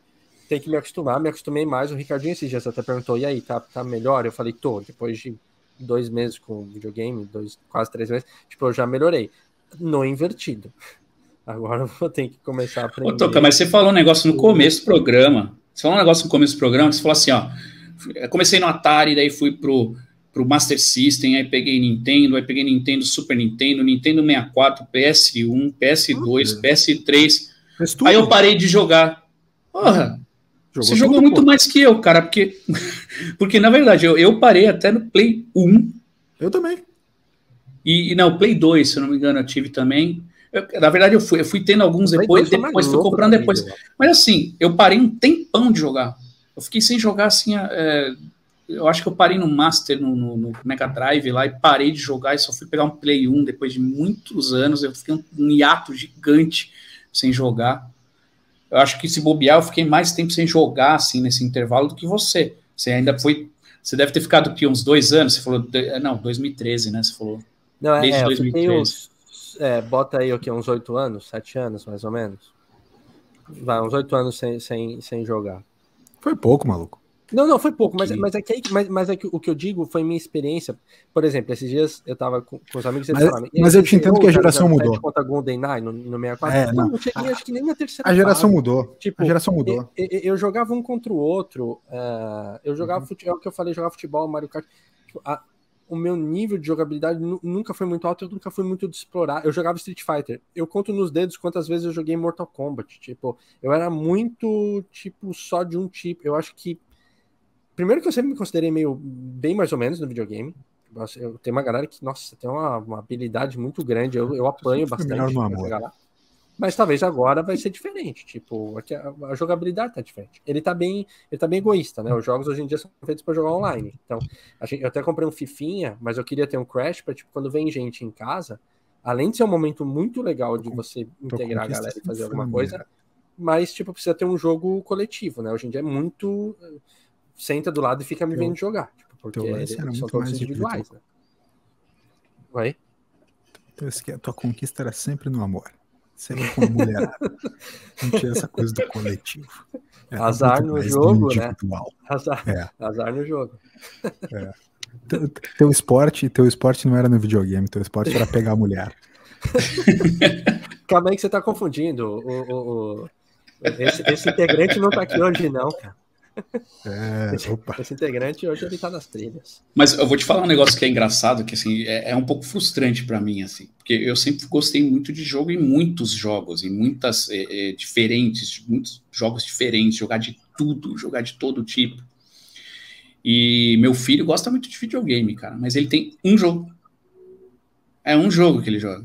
Tem que me acostumar, me acostumei mais. O Ricardinho esses dias até perguntou: e aí, tá, tá melhor? Eu falei: tô, depois de dois meses com videogame, dois, quase três meses, tipo, eu já melhorei. No invertido. Agora eu vou ter que começar a aprender. Ô, Toca, mas você falou um negócio no começo do programa. Você falou um negócio no começo do programa, você falou assim, ó. Comecei no Atari, daí fui pro para o Master System, aí peguei Nintendo, aí peguei Nintendo, Super Nintendo, Nintendo 64, PS1, PS2, PS3. Aí eu parei de jogar. Porra, Jogou você tudo, jogou muito pô. mais que eu, cara, porque, porque na verdade eu, eu parei até no Play 1. Eu também. E, e não, Play 2, se eu não me engano, eu tive também. Eu, na verdade, eu fui, eu fui tendo alguns depois, depois fui comprando depois. Mas assim, eu parei um tempão de jogar. Eu fiquei sem jogar assim. É, eu acho que eu parei no Master, no, no, no, Mega Drive lá, e parei de jogar e só fui pegar um Play 1 depois de muitos anos. Eu fiquei um, um hiato gigante sem jogar. Eu acho que se bobear, eu fiquei mais tempo sem jogar, assim, nesse intervalo do que você. Você ainda foi. Você deve ter ficado aqui uns dois anos. Você falou. Não, 2013, né? Você falou. Não, é, Desde é, 2013. Uns, é, bota aí o que? Uns oito anos, sete anos, mais ou menos. Vai, uns oito anos sem, sem, sem jogar. Foi pouco, maluco. Não, não, foi pouco, mas, mas, é, que, mas, mas é que o que eu digo foi minha experiência. Por exemplo, esses dias eu tava com, com os amigos e Mas, falaram, mas eu te entendo que a geração mudou. Contra Golden Nine no, no 64. É, não. não cheguei, acho que nem na terceira A geração fase. mudou. Tipo, a geração mudou. Eu, eu, eu jogava um contra o outro. uh, eu jogava Uhum. futebol, é o que eu falei, jogava futebol, Mario Kart. Tipo, a- o meu nível de jogabilidade nu- nunca foi muito alto, eu nunca fui muito de explorar. Eu jogava Street Fighter. Eu conto nos dedos quantas vezes eu joguei Mortal Kombat. Tipo, eu era muito, tipo, só de um tipo. Eu acho que. Primeiro que eu sempre me considerei meio bem mais ou menos no videogame. Nossa, Eu tenho uma galera que, nossa, tem uma, uma habilidade muito grande. Eu, eu apanho bastante. melhor. Mas talvez agora vai ser diferente. Tipo, a, a jogabilidade tá diferente. Ele tá bem, ele tá bem egoísta, né? Os jogos hoje em dia são feitos para jogar online. Então, gente, eu até comprei um Fifinha, mas eu queria ter um Crash para tipo quando vem gente em casa, além de ser um momento muito legal de você integrar a galera e fazer alguma coisa, mas tipo precisa ter um jogo coletivo, né? Hoje em dia é muito senta do lado e fica me vendo jogar, tipo, porque teu lance eles era são muito todos mais individuais, né? Oi? Então, que a tua conquista era sempre no amor. Sempre com a mulherada. Não tinha essa coisa do coletivo. Era Azar no jogo, né? individual. Azar, É. azar no jogo. Teu, teu esporte, teu esporte não era no videogame, teu esporte era pegar a mulher. Calma aí que você tá confundindo. O, o- o- Esse, esse integrante não tá aqui hoje, não, cara. É, opa. Esse integrante hoje ele tá nas trilhas. Mas eu vou te falar um negócio que é engraçado, que assim, é, é um pouco frustrante pra mim, assim, porque eu sempre gostei muito de jogo em muitos jogos, em muitas é, é, diferentes, muitos jogos diferentes, jogar de tudo, jogar de todo tipo. E meu filho gosta muito de videogame, cara, mas ele tem um jogo. É um jogo que ele joga.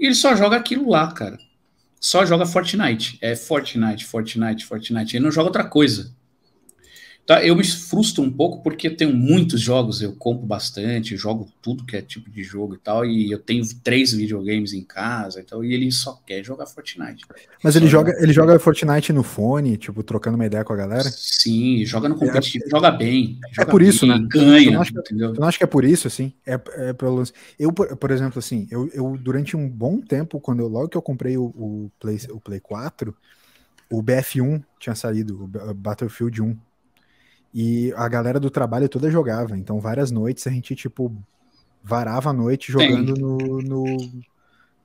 E ele só joga aquilo lá, cara. Só joga Fortnite. É Fortnite, Fortnite, Fortnite. Ele não joga outra coisa. Tá, eu me frustro um pouco porque eu tenho muitos jogos, eu compro bastante, jogo tudo que é tipo de jogo e tal, e eu tenho três videogames em casa, então, e ele só quer jogar Fortnite. Mas ele Só joga, ele joga Fortnite no fone, tipo, trocando uma ideia com a galera? Sim, joga no competitivo, joga bem. Joga por isso, bem, né? Ganha, Eu não acho que- entendeu? Eu não acho que é por isso, assim. É, é pelo. Eu, por, por exemplo, assim, eu, eu durante um bom tempo, quando eu, logo que eu comprei o, o, Play, o Play 4, o BF1 tinha saído, o Battlefield 1. E a galera do trabalho toda jogava. Então, várias noites a gente, tipo, varava a noite jogando no, no,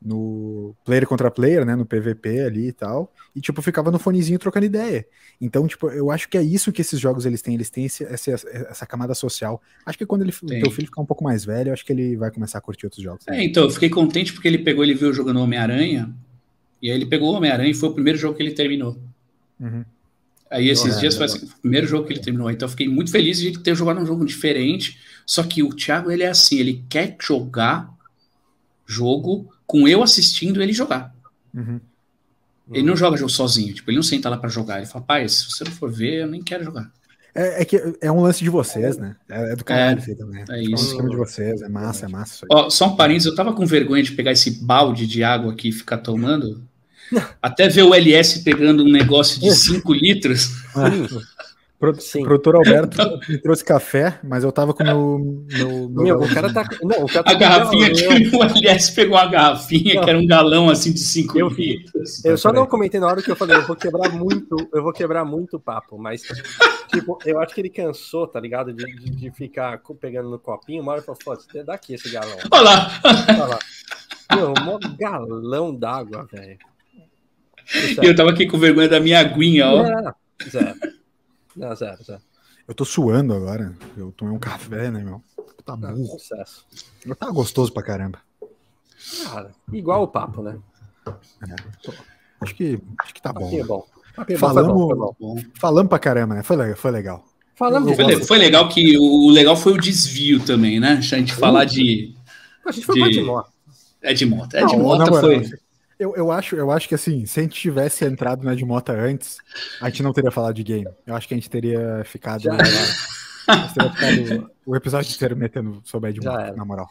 no player contra player, né? No PVP ali e tal. E, tipo, ficava no fonezinho trocando ideia. Então, tipo, eu acho que é isso que esses jogos eles têm. Eles têm esse, essa, essa camada social. Acho que quando ele, o Tem. teu filho ficar um pouco mais velho, eu acho que ele vai começar a curtir outros jogos. É, então, eu fiquei contente porque ele pegou, ele viu jogando Homem-Aranha, e aí ele pegou o Homem-Aranha e foi o primeiro jogo que ele terminou. Uhum. Aí esses É, dias foi assim, o primeiro jogo que ele terminou. Então eu fiquei muito feliz de ele ter jogado um jogo diferente. Só que o Thiago, ele é assim, ele quer jogar jogo com eu assistindo ele jogar. Uhum. Ele não joga jogo sozinho, tipo, ele não senta lá pra jogar. Ele fala, pai, se você não for ver, eu nem quero jogar. É, é que é um lance de vocês, né? É, é do caralho É, isso aí também. é um isso. esquema de vocês, é massa, é massa. Ó, só um parênteses, eu tava com vergonha de pegar esse balde de água aqui e ficar tomando. Até ver o LS pegando um negócio de 5 litros. Pro- Sim. produtor Alberto me trouxe café, mas eu tava com o meu, meu, meu Meu, o cara tá. Não, o cara tá A garrafinha que o LS pegou a garrafinha, Não. que era um galão assim de 5 Eu vi. litros. Eu só não comentei na hora que eu falei, eu vou quebrar muito, eu vou quebrar muito o papo, mas, tipo, eu acho que ele cansou, tá ligado? De, de, de ficar pegando no copinho, uma hora falou, foda-se, dá aqui esse galão. Olha lá. Olha lá. Meu, mó galão d'água, velho. E eu tava aqui com vergonha da minha aguinha, ó. Não, zero. Não, zero, zero. Eu tô suando agora. Eu tomei um café, né, meu? Tá Não, burro. sucesso. Tá gostoso pra caramba. Cara, igual o papo, né? Acho que, acho que tá bom. Papinho bom, foi Falamos, bom, foi bom. Bom. falamos pra caramba, né? Foi legal. Foi legal. Falamos Foi, foi legal que o legal foi o desvio também, né? A gente falar de. A gente foi de- pra de moto. É de moto. É Não, de moto foi. Eu, eu, acho, eu acho que assim, se a gente tivesse entrado na de Mota antes, a gente não teria falado de game. Eu acho que a gente teria ficado. Gente teria ficado o episódio inteiro metendo sobre a de Já Mota, era. na moral.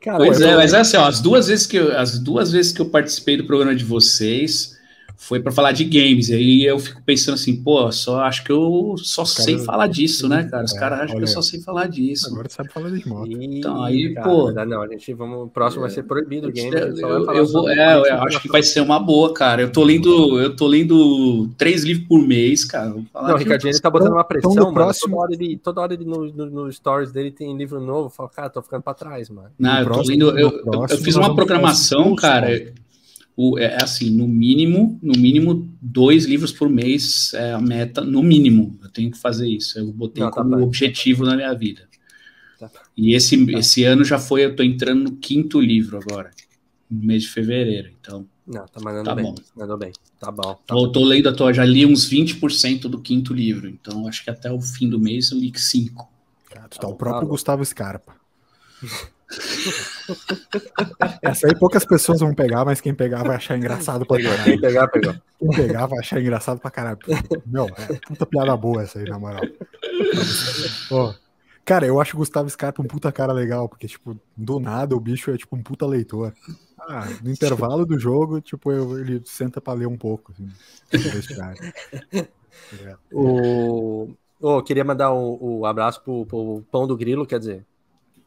Cara, Pois é, mas é assim, ó, as duas vezes que eu, as duas vezes que eu participei do programa de vocês foi para falar de games. E aí eu fico pensando assim, pô, só acho que eu só cara, sei falar disso, né, cara? Os é, caras acham que eu só sei falar disso. Agora sabe falar de moto. Então, aí, cara, pô. Não, a gente vamos. O próximo vai ser proibido o game. Eu, eu, eu vou, é, eu acho que vai ser uma boa, cara. Eu tô lendo, eu tô lendo três livros por mês, cara. Não, o Ricardinho, ele tá botando uma pressão, então, mano. Próximo... Toda hora ele, toda hora ele no, no, no, stories dele tem livro novo. Fala, cara, tô ficando pra trás, mano. Não, eu, próximo, lendo, eu, próximo, eu, fiz uma programação, cara o, é, é assim, no mínimo, no mínimo, dois livros por mês é a meta, no mínimo. Eu tenho que fazer isso. Eu botei Não, tá como bem. objetivo na minha vida. Tá. E esse, tá. esse ano já foi, eu tô entrando no quinto livro agora, no mês de fevereiro. Então. Não, tá mandando tá bem. Bom. Mandou bem. Tá bom. Tá tô, tô lendo, tô, já li uns 20% do quinto livro. Então, acho que até o fim do mês eu li cinco. Ah, tu tá, o próprio Gustavo Scarpa. Essa aí poucas pessoas vão pegar, mas quem pegar vai achar engraçado pra caralho. Quem pegar, pegou. Quem pegar vai achar engraçado pra caralho. Meu, é puta piada boa essa aí, na moral. Oh, cara, eu acho o Gustavo Scarpa um puta cara legal, porque, tipo, do nada o bicho é tipo um puta leitor. Ah, no intervalo do jogo, tipo, eu, ele senta pra ler um pouco. Assim, o... Oh, queria mandar o, o abraço pro, pro Pão do Grilo, quer dizer,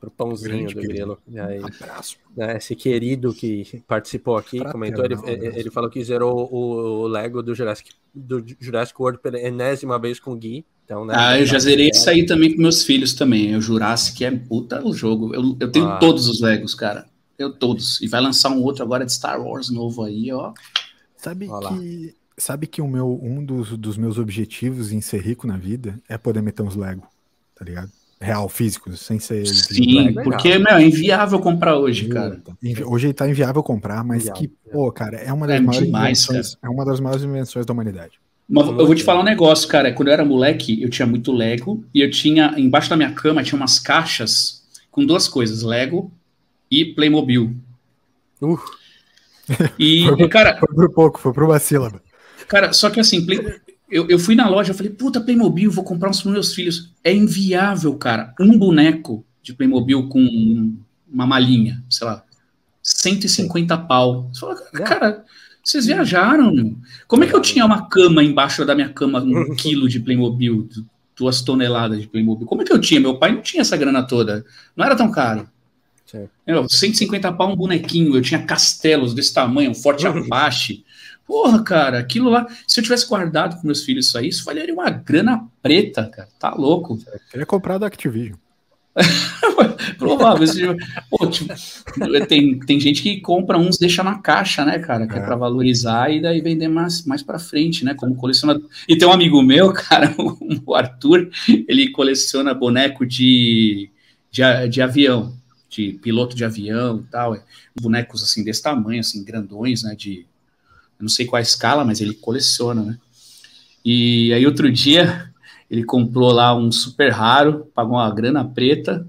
pro pãozinho do Grilo. Aí, Abraço. Né, esse querido que participou aqui, comentou, ele, ele falou que zerou o, Lego do Jurassic, do Jurassic World pela enésima vez com o Gui. Então, né, ah, eu já zerei isso aí também com meus filhos também. O Jurassic é puta o jogo. Eu, eu tenho ah. todos os Legos, cara. Eu todos. E vai lançar um outro agora de Star Wars novo aí, ó. Sabe que, sabe que o meu, um dos, dos meus objetivos em ser rico na vida é poder meter uns Lego, tá ligado? Real, físico, sem ser. Sim, porque meu, é inviável comprar hoje, cara. Hoje tá inviável comprar, mas inviável. que, pô, cara, é uma das é maiores demais, invenções. Cara. É uma das maiores invenções da humanidade. Mas eu vou te falar um negócio, cara. Quando eu era moleque, eu tinha muito Lego e eu tinha, embaixo da minha cama, tinha umas caixas com duas coisas: Lego e Playmobil. Uh. E, foi, cara. Foi por pouco, foi por uma sílaba. Cara, só que assim, play, eu, eu fui na loja, eu falei, puta, Playmobil, vou comprar uns para meus filhos. É inviável, cara. Um boneco de Playmobil com uma malinha, sei lá, 150 pau. Você fala, cara, vocês viajaram, meu. Como é que eu tinha uma cama embaixo da minha cama, um quilo de Playmobil, duas toneladas de Playmobil? Como é que eu tinha? Meu pai não tinha essa grana toda. Não era tão caro. Sim. 150 pau um bonequinho, eu tinha castelos desse tamanho, um forte Apache. Porra, cara, aquilo lá, se eu tivesse guardado com meus filhos isso aí, isso valeria uma grana preta, cara. Tá louco. Eu queria comprar da Activision. Provável. Pô, tipo, tem, tem gente que compra uns deixa na caixa, né, cara? Que é, é para valorizar e daí vender mais, mais para frente, né? Como colecionador. E tem um amigo meu, cara, o Arthur, ele coleciona boneco de, de, de avião, de piloto de avião e tal. Bonecos assim desse tamanho, assim, grandões, né? De não sei qual a escala, mas ele coleciona, né? E aí outro dia ele comprou lá um super raro, pagou uma grana preta,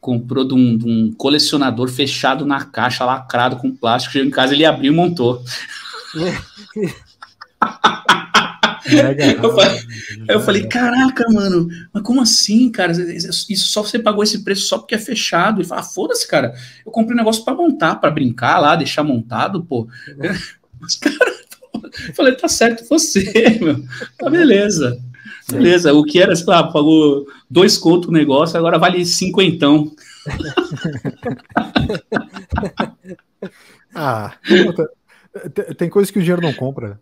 comprou de um, de um colecionador fechado na caixa, lacrado com plástico, chegou em casa ele abriu e montou. eu, falei, eu falei, caraca, mano, mas como assim, cara? Isso só você pagou esse preço só porque é fechado. E fala, ah, foda-se, cara. Eu comprei um negócio para montar, para brincar lá, deixar montado, pô. Os caras. Falei, tá certo você, meu. Tá beleza. Beleza. O que era, sei lá, pagou dois contos o negócio, agora vale cinquentão. ah, tem coisas que o dinheiro não compra.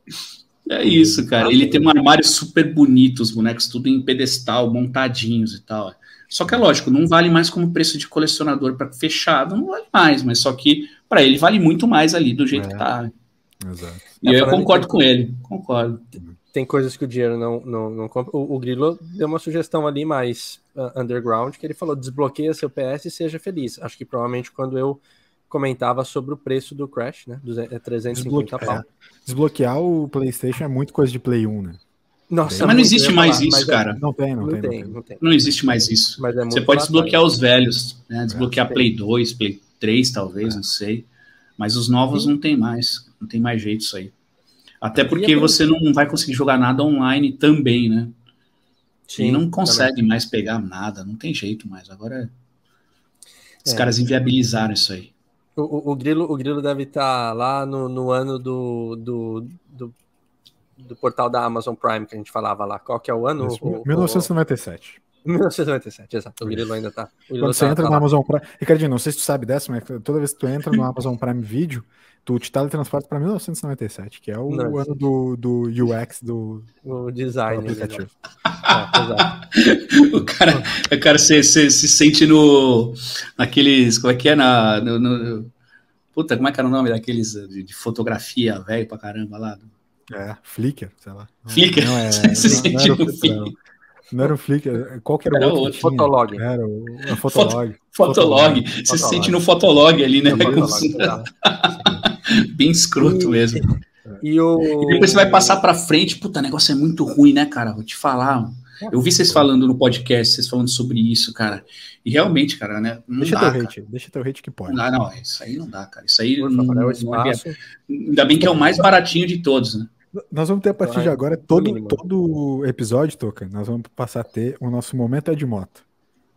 É isso, cara. Ele tem um armário super bonito, os bonecos tudo em pedestal, montadinhos e tal. Só que é lógico, não vale mais como preço de colecionador para fechado, não vale mais, mas só que para ele vale muito mais ali do jeito é. que tá. Exato. E é, eu concordo com ele, concordo. Tem coisas que o dinheiro não, não, não compra. O, o Grilo deu uma sugestão ali mais uh, underground, que ele falou: desbloqueia seu PS e seja feliz. Acho que provavelmente quando eu comentava sobre o preço do Crash, né? 350 Desbloque... É. Desbloquear o PlayStation é muito coisa de Play 1, né? Nossa, mas não existe mais falar, isso, é cara. Não tem não, não, tem, tem, não tem, não existe mais isso. É Você pode desbloquear os velhos, né? Desbloquear é, Play 2, Play 3, talvez, é. não sei. Mas os novos Sim. não tem mais. Não tem mais jeito isso aí. Até porque você não vai conseguir jogar nada online também, né? Sim, e não consegue também. mais pegar nada, não tem jeito mais. Agora os é. caras inviabilizaram isso aí. O, o, Grilo, o Grilo deve estar tá lá no, no ano do, do, do, do, portal da Amazon Prime que a gente falava lá. Qual que é o ano? Isso, o, 1997. 1997, exato. O Grilo ainda tá. Quando você tá, entra tá no lá. Amazon Prime. Ricardinho, não sei se tu sabe dessa, mas toda vez que tu entra no Amazon Prime Video, tu te teletransporta para 1997, que é o não, ano do, do UX do, o design do aplicativo. É, o cara, o cara se, se, se, sente no naqueles, como é que é na no, no, puta, como é que era o nome daqueles de, de fotografia velho pra caramba lá? É, Flickr, sei lá. Flickr. Não, é, se não, sente não no Flickr. Não era o Flickr, qual que era, era o outro? Fotolog. Era o, o Fotolog. Fotolog. Você se sente no Fotolog ali, né? Fotolog, Bem escroto mesmo. E, o... e depois você vai passar para frente, puta, o negócio é muito ruim, né, cara? Vou te falar. Eu vi vocês falando no podcast, vocês falando sobre isso, cara. E realmente, cara, né? deixa dá, teu hate, cara. deixa teu hate que pode. Não, não, isso aí não dá, cara. Isso aí não, favor, é não é Ainda bem que é o mais baratinho de todos, né? Nós vamos ter a partir de agora todo, todo episódio, Toca. Nós vamos passar a ter o nosso momento é de moto.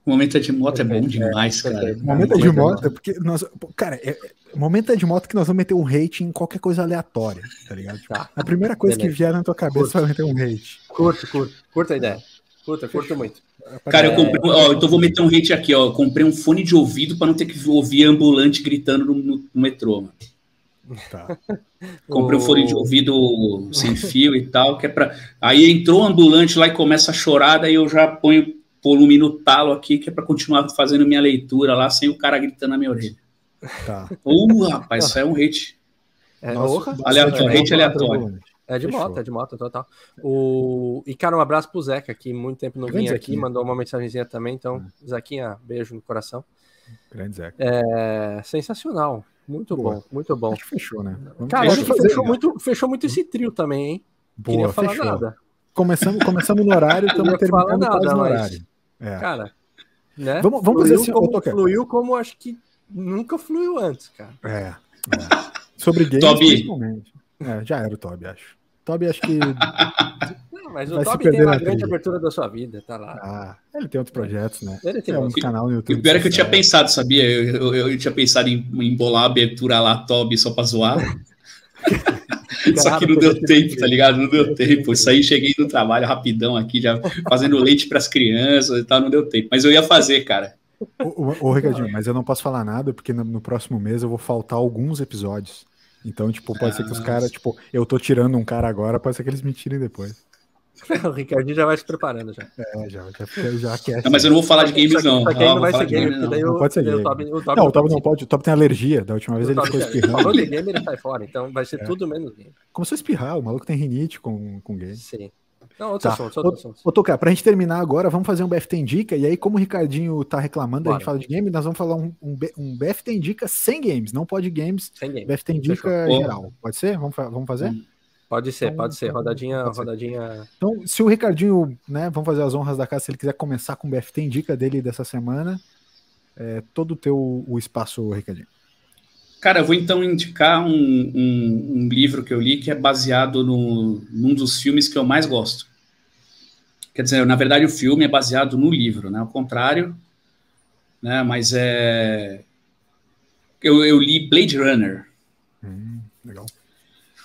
O momento é de moto é bom demais, cara. O momento é de moto é porque nós, cara, é, momento é de moto que nós vamos meter um hate em qualquer coisa aleatória, tá ligado? Tá. A primeira coisa Beleza. que vier na tua cabeça curto. vai meter um hate. Curto, curto. Curta a ideia. Curta, curto muito. Cara, eu comprei, ó, então vou meter um hate aqui, ó. Eu comprei um fone de ouvido para não ter que ouvir ambulante gritando no, no, no metrô, mano. Tá. Comprei um fone de ouvido sem fio e tal, que é para. Aí entrou um ambulante lá e começa a chorar, daí eu já ponho volume no talo aqui, que é para continuar fazendo minha leitura lá sem o cara gritando na minha orelha. Tá. Uh, rapaz, isso é um hate. É, Nossa, aleatório, é hate aleatório. É de Fechou. moto, é de moto, total. O... E, cara, um abraço pro Zeca, que muito tempo não vinha aqui, mandou uma mensagenzinha também. Então, é. Zequinha, beijo no coração. Grande Zeca. É... Sensacional. Muito Boa. bom, muito bom. Acho que fechou, né? Vamos cara, que fechou muito, fechou muito esse trio também, hein? Boa, Queria falar fechou. nada. Começamos, começamos no horário, estamos terminando nada, quase no horário. É. Cara, né? Vamos, vamos fazer assim, como, fluiu como acho que nunca fluiu antes, cara. É. é. Sobre games, Toby. principalmente. É, já era o Toby, acho. Toby, acho que. Não, mas o Toby tem uma grande abertura da sua vida, tá lá. Ah, ele tem outros projetos, né? Ele tem é um canal no YouTube. O pior é que eu tinha pensado, sabia? Eu, eu, eu tinha pensado em, em bolar a abertura lá, Toby, só pra zoar. Só que não deu tempo, tá ligado? Não deu tempo. Isso aí, cheguei no trabalho rapidão aqui, já fazendo leite para as crianças e tal, não deu tempo. Mas eu ia fazer, cara. Ô, ô, Ricardinho, mas eu não posso falar nada, porque no, no, próximo mês eu vou faltar alguns episódios. Então, tipo, pode ah, ser que os caras, tipo, eu tô tirando um cara agora, pode ser que eles me tirem depois. o Ricardinho já vai se preparando já. É, já, já, já Não, mas eu não vou falar de games, não. não, vai ser game, não. não pode ser game. O o não, o Toby não pode. O Toby tem alergia. Da última vez ele ficou espirrando. Falou de game, ele sai fora. Então vai ser é. tudo menos game. Começou a espirrar. O maluco tem rinite com, com game. Sim. Não, outro tá. assunto, outro assunto. Ô, Tocar, pra gente terminar agora, vamos fazer um BFT Indica. E aí, como o Ricardinho tá reclamando, Bora. a gente fala de game, nós vamos falar um, um, um BFT Indica sem games. Não pode games. Sem games. BFT Indica geral. Pode ser? Vamos, vamos fazer? Hum. Pode ser, então, pode ser. Então, rodadinha, pode rodadinha. Ser. Então, se o Ricardinho, né, vamos fazer as honras da casa, se ele quiser começar com o BFT, indica dele dessa semana. É todo o teu o espaço, Ricardinho. Cara, eu vou então indicar um, um, um, livro que eu li que é baseado no, num dos filmes que eu mais gosto. Quer dizer, na verdade, o filme é baseado no livro, né? Ao contrário, né? Mas é. Eu, eu li Blade Runner.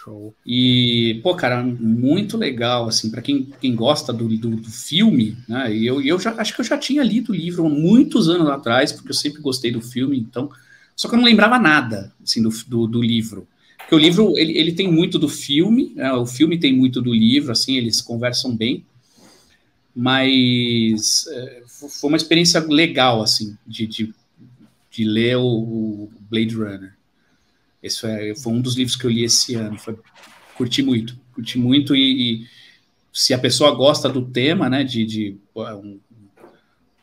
Show. E, pô, cara, muito legal, assim, para quem, quem gosta do, do, do, filme, né? E eu, eu já acho que eu já tinha lido o livro muitos anos atrás, porque eu sempre gostei do filme, então. Só que eu não lembrava nada, assim, do, do, do livro. Porque o livro, ele, ele tem muito do filme, né? o filme tem muito do livro, assim, eles conversam bem. Mas é, foi uma experiência legal, assim, de, de, de ler o, o Blade Runner. Esse foi, foi, um dos livros que eu li esse ano. Foi, curti muito, curti muito e, e, se a pessoa gosta do tema, né, de, de um,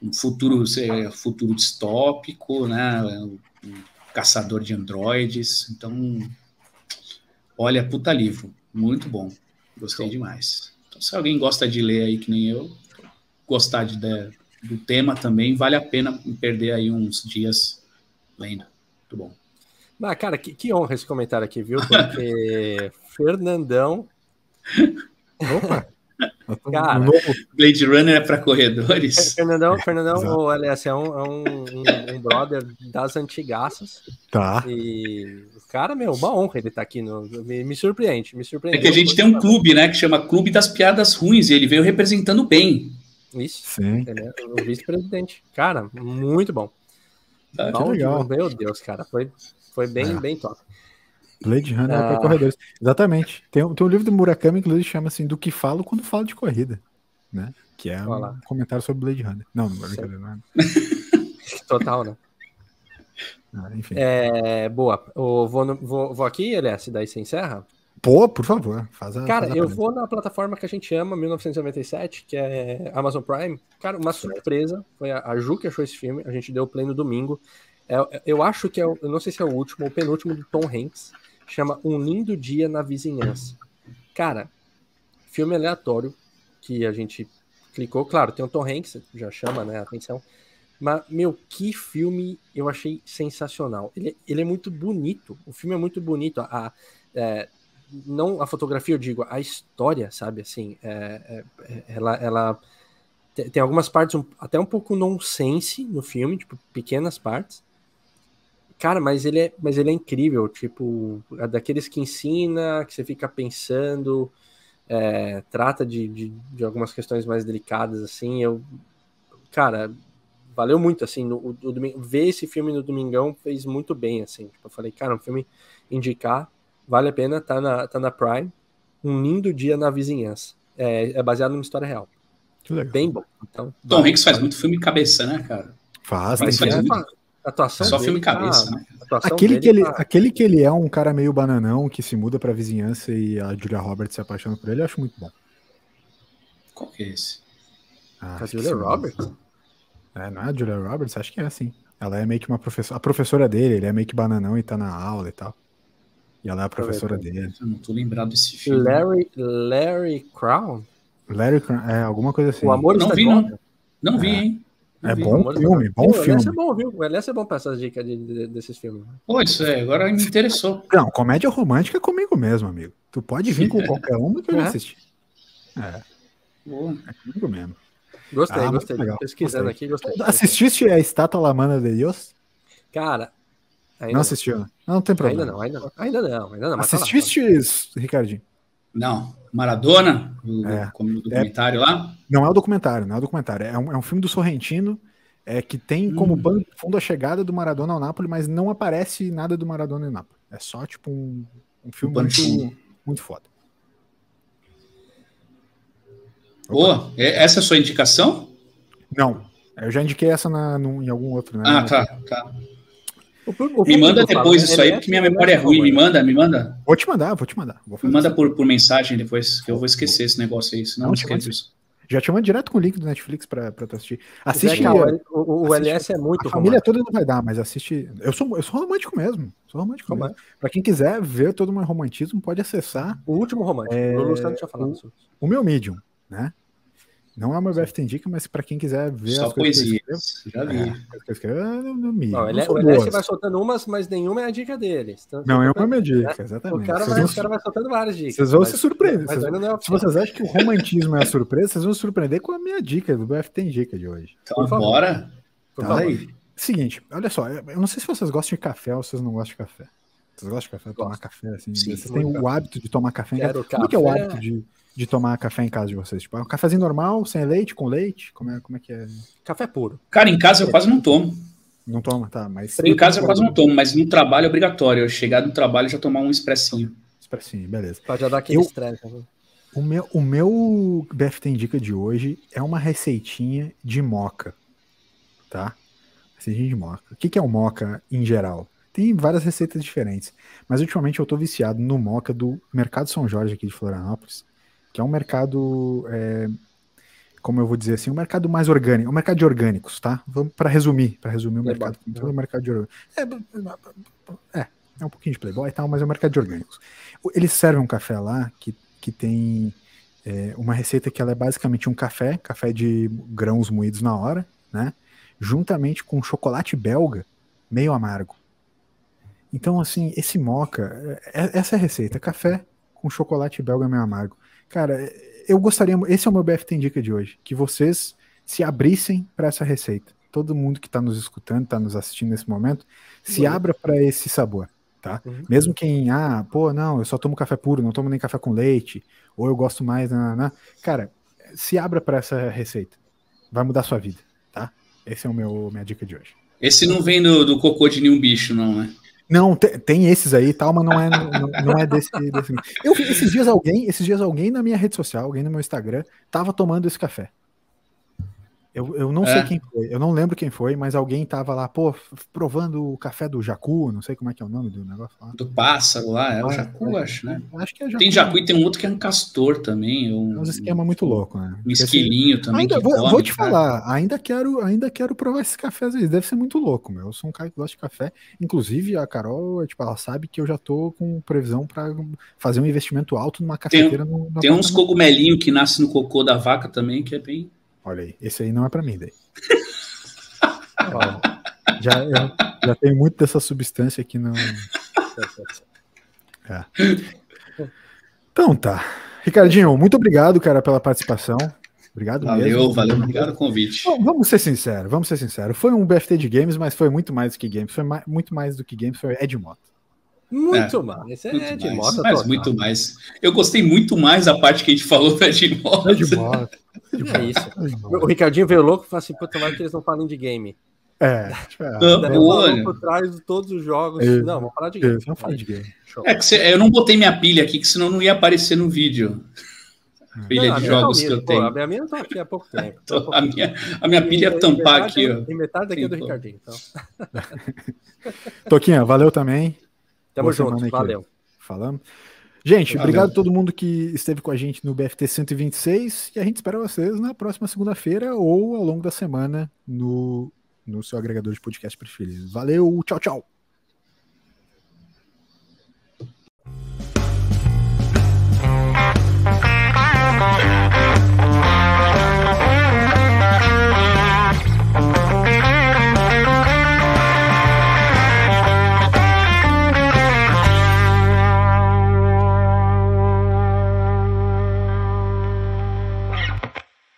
um, futuro, futuro distópico, né, um, caçador de androides, então, olha, puta livro, muito bom, gostei demais. Então, se alguém gosta de ler aí que nem eu, gostar de, de, do tema também, vale a pena perder aí uns dias lendo, muito bom. Ah, cara, que, que, honra esse comentário aqui, viu? Porque Fernandão. Opa! Cara, Blade Runner é para corredores. Fernandão, Fernandão o LS é um, é um, um, um, brother das antigaças. Tá. E o cara, meu, uma honra ele tá aqui. No, me, me surpreende, me surpreende. É que a gente tem um clube, né, que chama Clube das Piadas Ruins, e ele veio representando bem. Isso. Sim. É o vice-presidente. Cara, muito bom. Ah, bom legal. Meu Deus, cara, foi, foi bem, é. bem top. Blade Runner ah. para corredores. Exatamente. Tem, tem um livro do Murakami, inclusive, que chama assim, do que falo quando falo de corrida, né? Que é Olá. um comentário sobre Blade Runner. Não, não é brincadeira, não é. Total, né? Ah, enfim. É, boa. Eu vou, no, vou, vou aqui, LS, daí você encerra? Pô, por favor, faz a. Cara, faz a eu vou na plataforma que a gente ama, 1997, que é Amazon Prime. Cara, uma surpresa. Foi a, a Ju que achou esse filme. A gente deu play no domingo. É, eu acho que é, eu não sei se é o último ou o penúltimo do Tom Hanks chama Um Lindo Dia na Vizinhança. Cara, filme aleatório que a gente clicou. Claro, tem o Tom Hanks, já chama né, a atenção. Mas, meu, que filme eu achei sensacional. Ele, ele é muito bonito. O filme é muito bonito. A, é, não a fotografia, eu digo, a história, sabe? Assim, é, é, é ela, ela tem algumas partes um, até um pouco nonsense no filme, tipo, pequenas partes. Cara, mas ele é, mas ele é incrível, tipo, é daqueles que ensina, que você fica pensando, é, trata de, de, de, algumas questões mais delicadas, assim, eu, cara, valeu muito, assim, no, o, o ver esse filme no Domingão fez muito bem, assim, tipo, eu falei, cara, um filme indicar, vale a pena, tá na, tá na Prime, um lindo dia na vizinhança, é, é baseado numa história real. Bem bom. Então, Tom Hanks faz muito filme cabeça, né, cara? Faz, faz, faz muito atuação Só filme cabeça, tá, né? Aquele que, ele, tá... aquele que ele é um cara meio bananão que se muda pra vizinhança e a Julia Roberts se apaixona por ele, eu acho muito bom. Qual que é esse? Ah, a Julia Roberts? É, não é a Julia Roberts? Acho que é assim. Ela é meio que uma professora. A professora dele, ele é meio que bananão e tá na aula e tal. E ela é a professora dele. Eu não tô lembrado desse filme. Larry, Larry Crown? Larry Crown, é, alguma coisa assim. O amor não vi, não. Não vi, é. hein? É bom filme, bom filme. O é bom, viu? O LS é bom pra essas dicas de, de, desses filmes. Pô, isso é, agora me interessou. Não, comédia romântica é comigo mesmo, amigo. Tu pode vir com qualquer uma que eu é. assisti. É. Bom. É comigo mesmo. Gostei, ah, gostei. Pesquisando gostei. aqui, gostei. Assististe a Estátua Lamana de Deus? Cara, não assistiu, não. não tem problema. Ainda não, ainda não. Ainda não, ainda não tá Assististe, tá Ricardinho? Não. Maradona, o, é. como documentário é, lá? Não é o documentário, não é o documentário. É um, é um filme do Sorrentino é, que tem como hum. fundo a chegada do Maradona ao Napoli, mas não aparece nada do Maradona em Napoli. É só tipo um, um filme um muito, muito foda. Boa. Essa é a sua indicação? Não. Eu já indiquei essa na, no, em algum outro. Né? Ah, tá, tá. O, o me manda depois isso aí, porque minha memória é ruim. Me manda, me manda. Vou te mandar, vou te mandar. me manda por, por mensagem depois, que eu vou esquecer esse negócio aí, senão não, esqueço isso. Já te mando direto com o link do Netflix pra, pra tu assistir. Assiste. O, o, o LS é muito A família toda não vai dar, mas assiste. Eu sou, eu sou romântico mesmo. Sou romântico Como mesmo. É? Pra quem quiser ver todo o meu romantismo, pode acessar. O último romântico. É... O Luciano tinha falado. O, o meu Medium, né? Não é uma BFT Indica, mas para quem quiser ver Só as poesia. Já vi. É, no, no não, ele, é- o LS vai soltando umas, mas nenhuma é a dica deles. Então, não, é uma minha dica, né? exatamente. O cara, vai, vão, o cara vai soltando várias dicas. Vocês vão mas, se surpreender. Vocês, é se vocês acham que o romantismo é a surpresa, vocês vão se surpreender com a minha dica do BFT Indica de hoje. Então, bora. Tá aí. Seguinte, olha só, eu não sei se vocês gostam de café ou vocês não gostam de café. Vocês gostam de café? Gosto. Tomar café, assim? Sim, vocês têm o hábito de tomar café em casa? Como é que é o hábito de de tomar café em casa de vocês? Tipo, é um cafezinho normal, sem leite, com leite? Como é, como é que é? Café puro. Cara, em casa eu quase não tomo. Não toma, tá, mas... Em casa eu quase não tomo, mas no trabalho é obrigatório. Eu chegar no trabalho já tomar um expressinho. Expressinho, beleza. Pode já dar aquele estresse. Né? O meu, o meu BFT Indica de hoje é uma receitinha de moca, tá? Receitinha de moca. O que, que é o moca em geral? Tem várias receitas diferentes, mas ultimamente eu tô viciado no moca do Mercado São Jorge aqui de Florianópolis, que é um mercado, é, como eu vou dizer assim, um mercado mais orgânico, um mercado de orgânicos, tá? Vamos para resumir, para resumir o mercado, é o mercado de é, é, é um pouquinho de playboy e tal, mas é um mercado de orgânicos. Eles servem um café lá que, que tem é, uma receita que ela é basicamente um café, café de grãos moídos na hora, né? Juntamente com chocolate belga meio amargo. Então, assim, esse moca, é, essa é a receita: café com chocolate belga meio amargo. Cara, eu gostaria, esse é o meu BFT Indica de hoje, que vocês se abrissem para essa receita. Todo mundo que está nos escutando, está nos assistindo nesse momento, se uhum. abra para esse sabor, tá? Uhum. Mesmo quem, ah, pô, não, eu só tomo café puro, não tomo nem café com leite, ou eu gosto mais, na, na, cara, se abra para essa receita. Vai mudar a sua vida, tá? Esse é o meu minha dica de hoje. Esse não vem do, do cocô de nenhum bicho, não, né? Não, tem, tem esses aí tal, mas não é, não, não é desse, desse, Eu esses dias alguém, esses dias alguém na minha rede social, alguém no meu Instagram, tava tomando esse café. Eu, eu não é. sei quem foi, eu não lembro quem foi, mas alguém tava lá, pô, provando o café do Jacu, não sei como é que é o nome do negócio lá. Do pássaro lá, é o ah, Jacu, é, acho, né? Acho que é Jacu. Tem Jacu e tem um outro que é um castor também. Um, é um esquema muito louco, né? Um esquilinho também. Ainda, vou, come, vou, te cara. falar, ainda quero, ainda quero provar esse café às vezes, deve ser muito louco, meu. Eu sou um cara que gosta de café. Inclusive, a Carol, tipo, ela sabe que eu já tô com previsão para fazer um investimento alto numa cafeteira. Tem, no, tem uns cogumelinhos que nascem no cocô da vaca também, que é bem. Olha aí, esse aí não é para mim daí. já, já tem muito dessa substância aqui no. É. Então tá. Ricardinho, muito obrigado, cara, pela participação. Obrigado valeu, mesmo. Valeu, valeu, obrigado pelo convite. Bom, vamos ser sinceros, vamos ser sinceros. Foi um BFT de games, mas foi muito mais do que games. Foi mais, muito mais do que games, foi Ed Moto. Muito é, mais. É muito Ed mais, mas muito mais. Eu gostei muito mais da parte que a gente falou do Ed Moto. Ed Moto. É isso. O Ricardinho veio louco e falou assim: puta, vai que eles não falam de game. É, tipo, é. Não, por trás de todos os jogos. É, não, vamos falar de game. Vamos falar de game. É que cê, eu não botei minha pilha aqui, que senão não ia aparecer no vídeo. Pilha não, de jogos que eu tenho. Pô, a minha tá aqui há pouco tempo. Então, a, minha, a minha pilha ia tampar aqui. Ó. E metade daqui é do Ricardinho. Então. Toquinha, valeu também. Tamo Boa junto, valeu. Falamos. Gente, Valeu. obrigado a todo mundo que esteve com a gente no BFT 126 e a gente espera vocês na próxima segunda-feira ou ao longo da semana no, no seu agregador de podcast preferido. Valeu, tchau, tchau.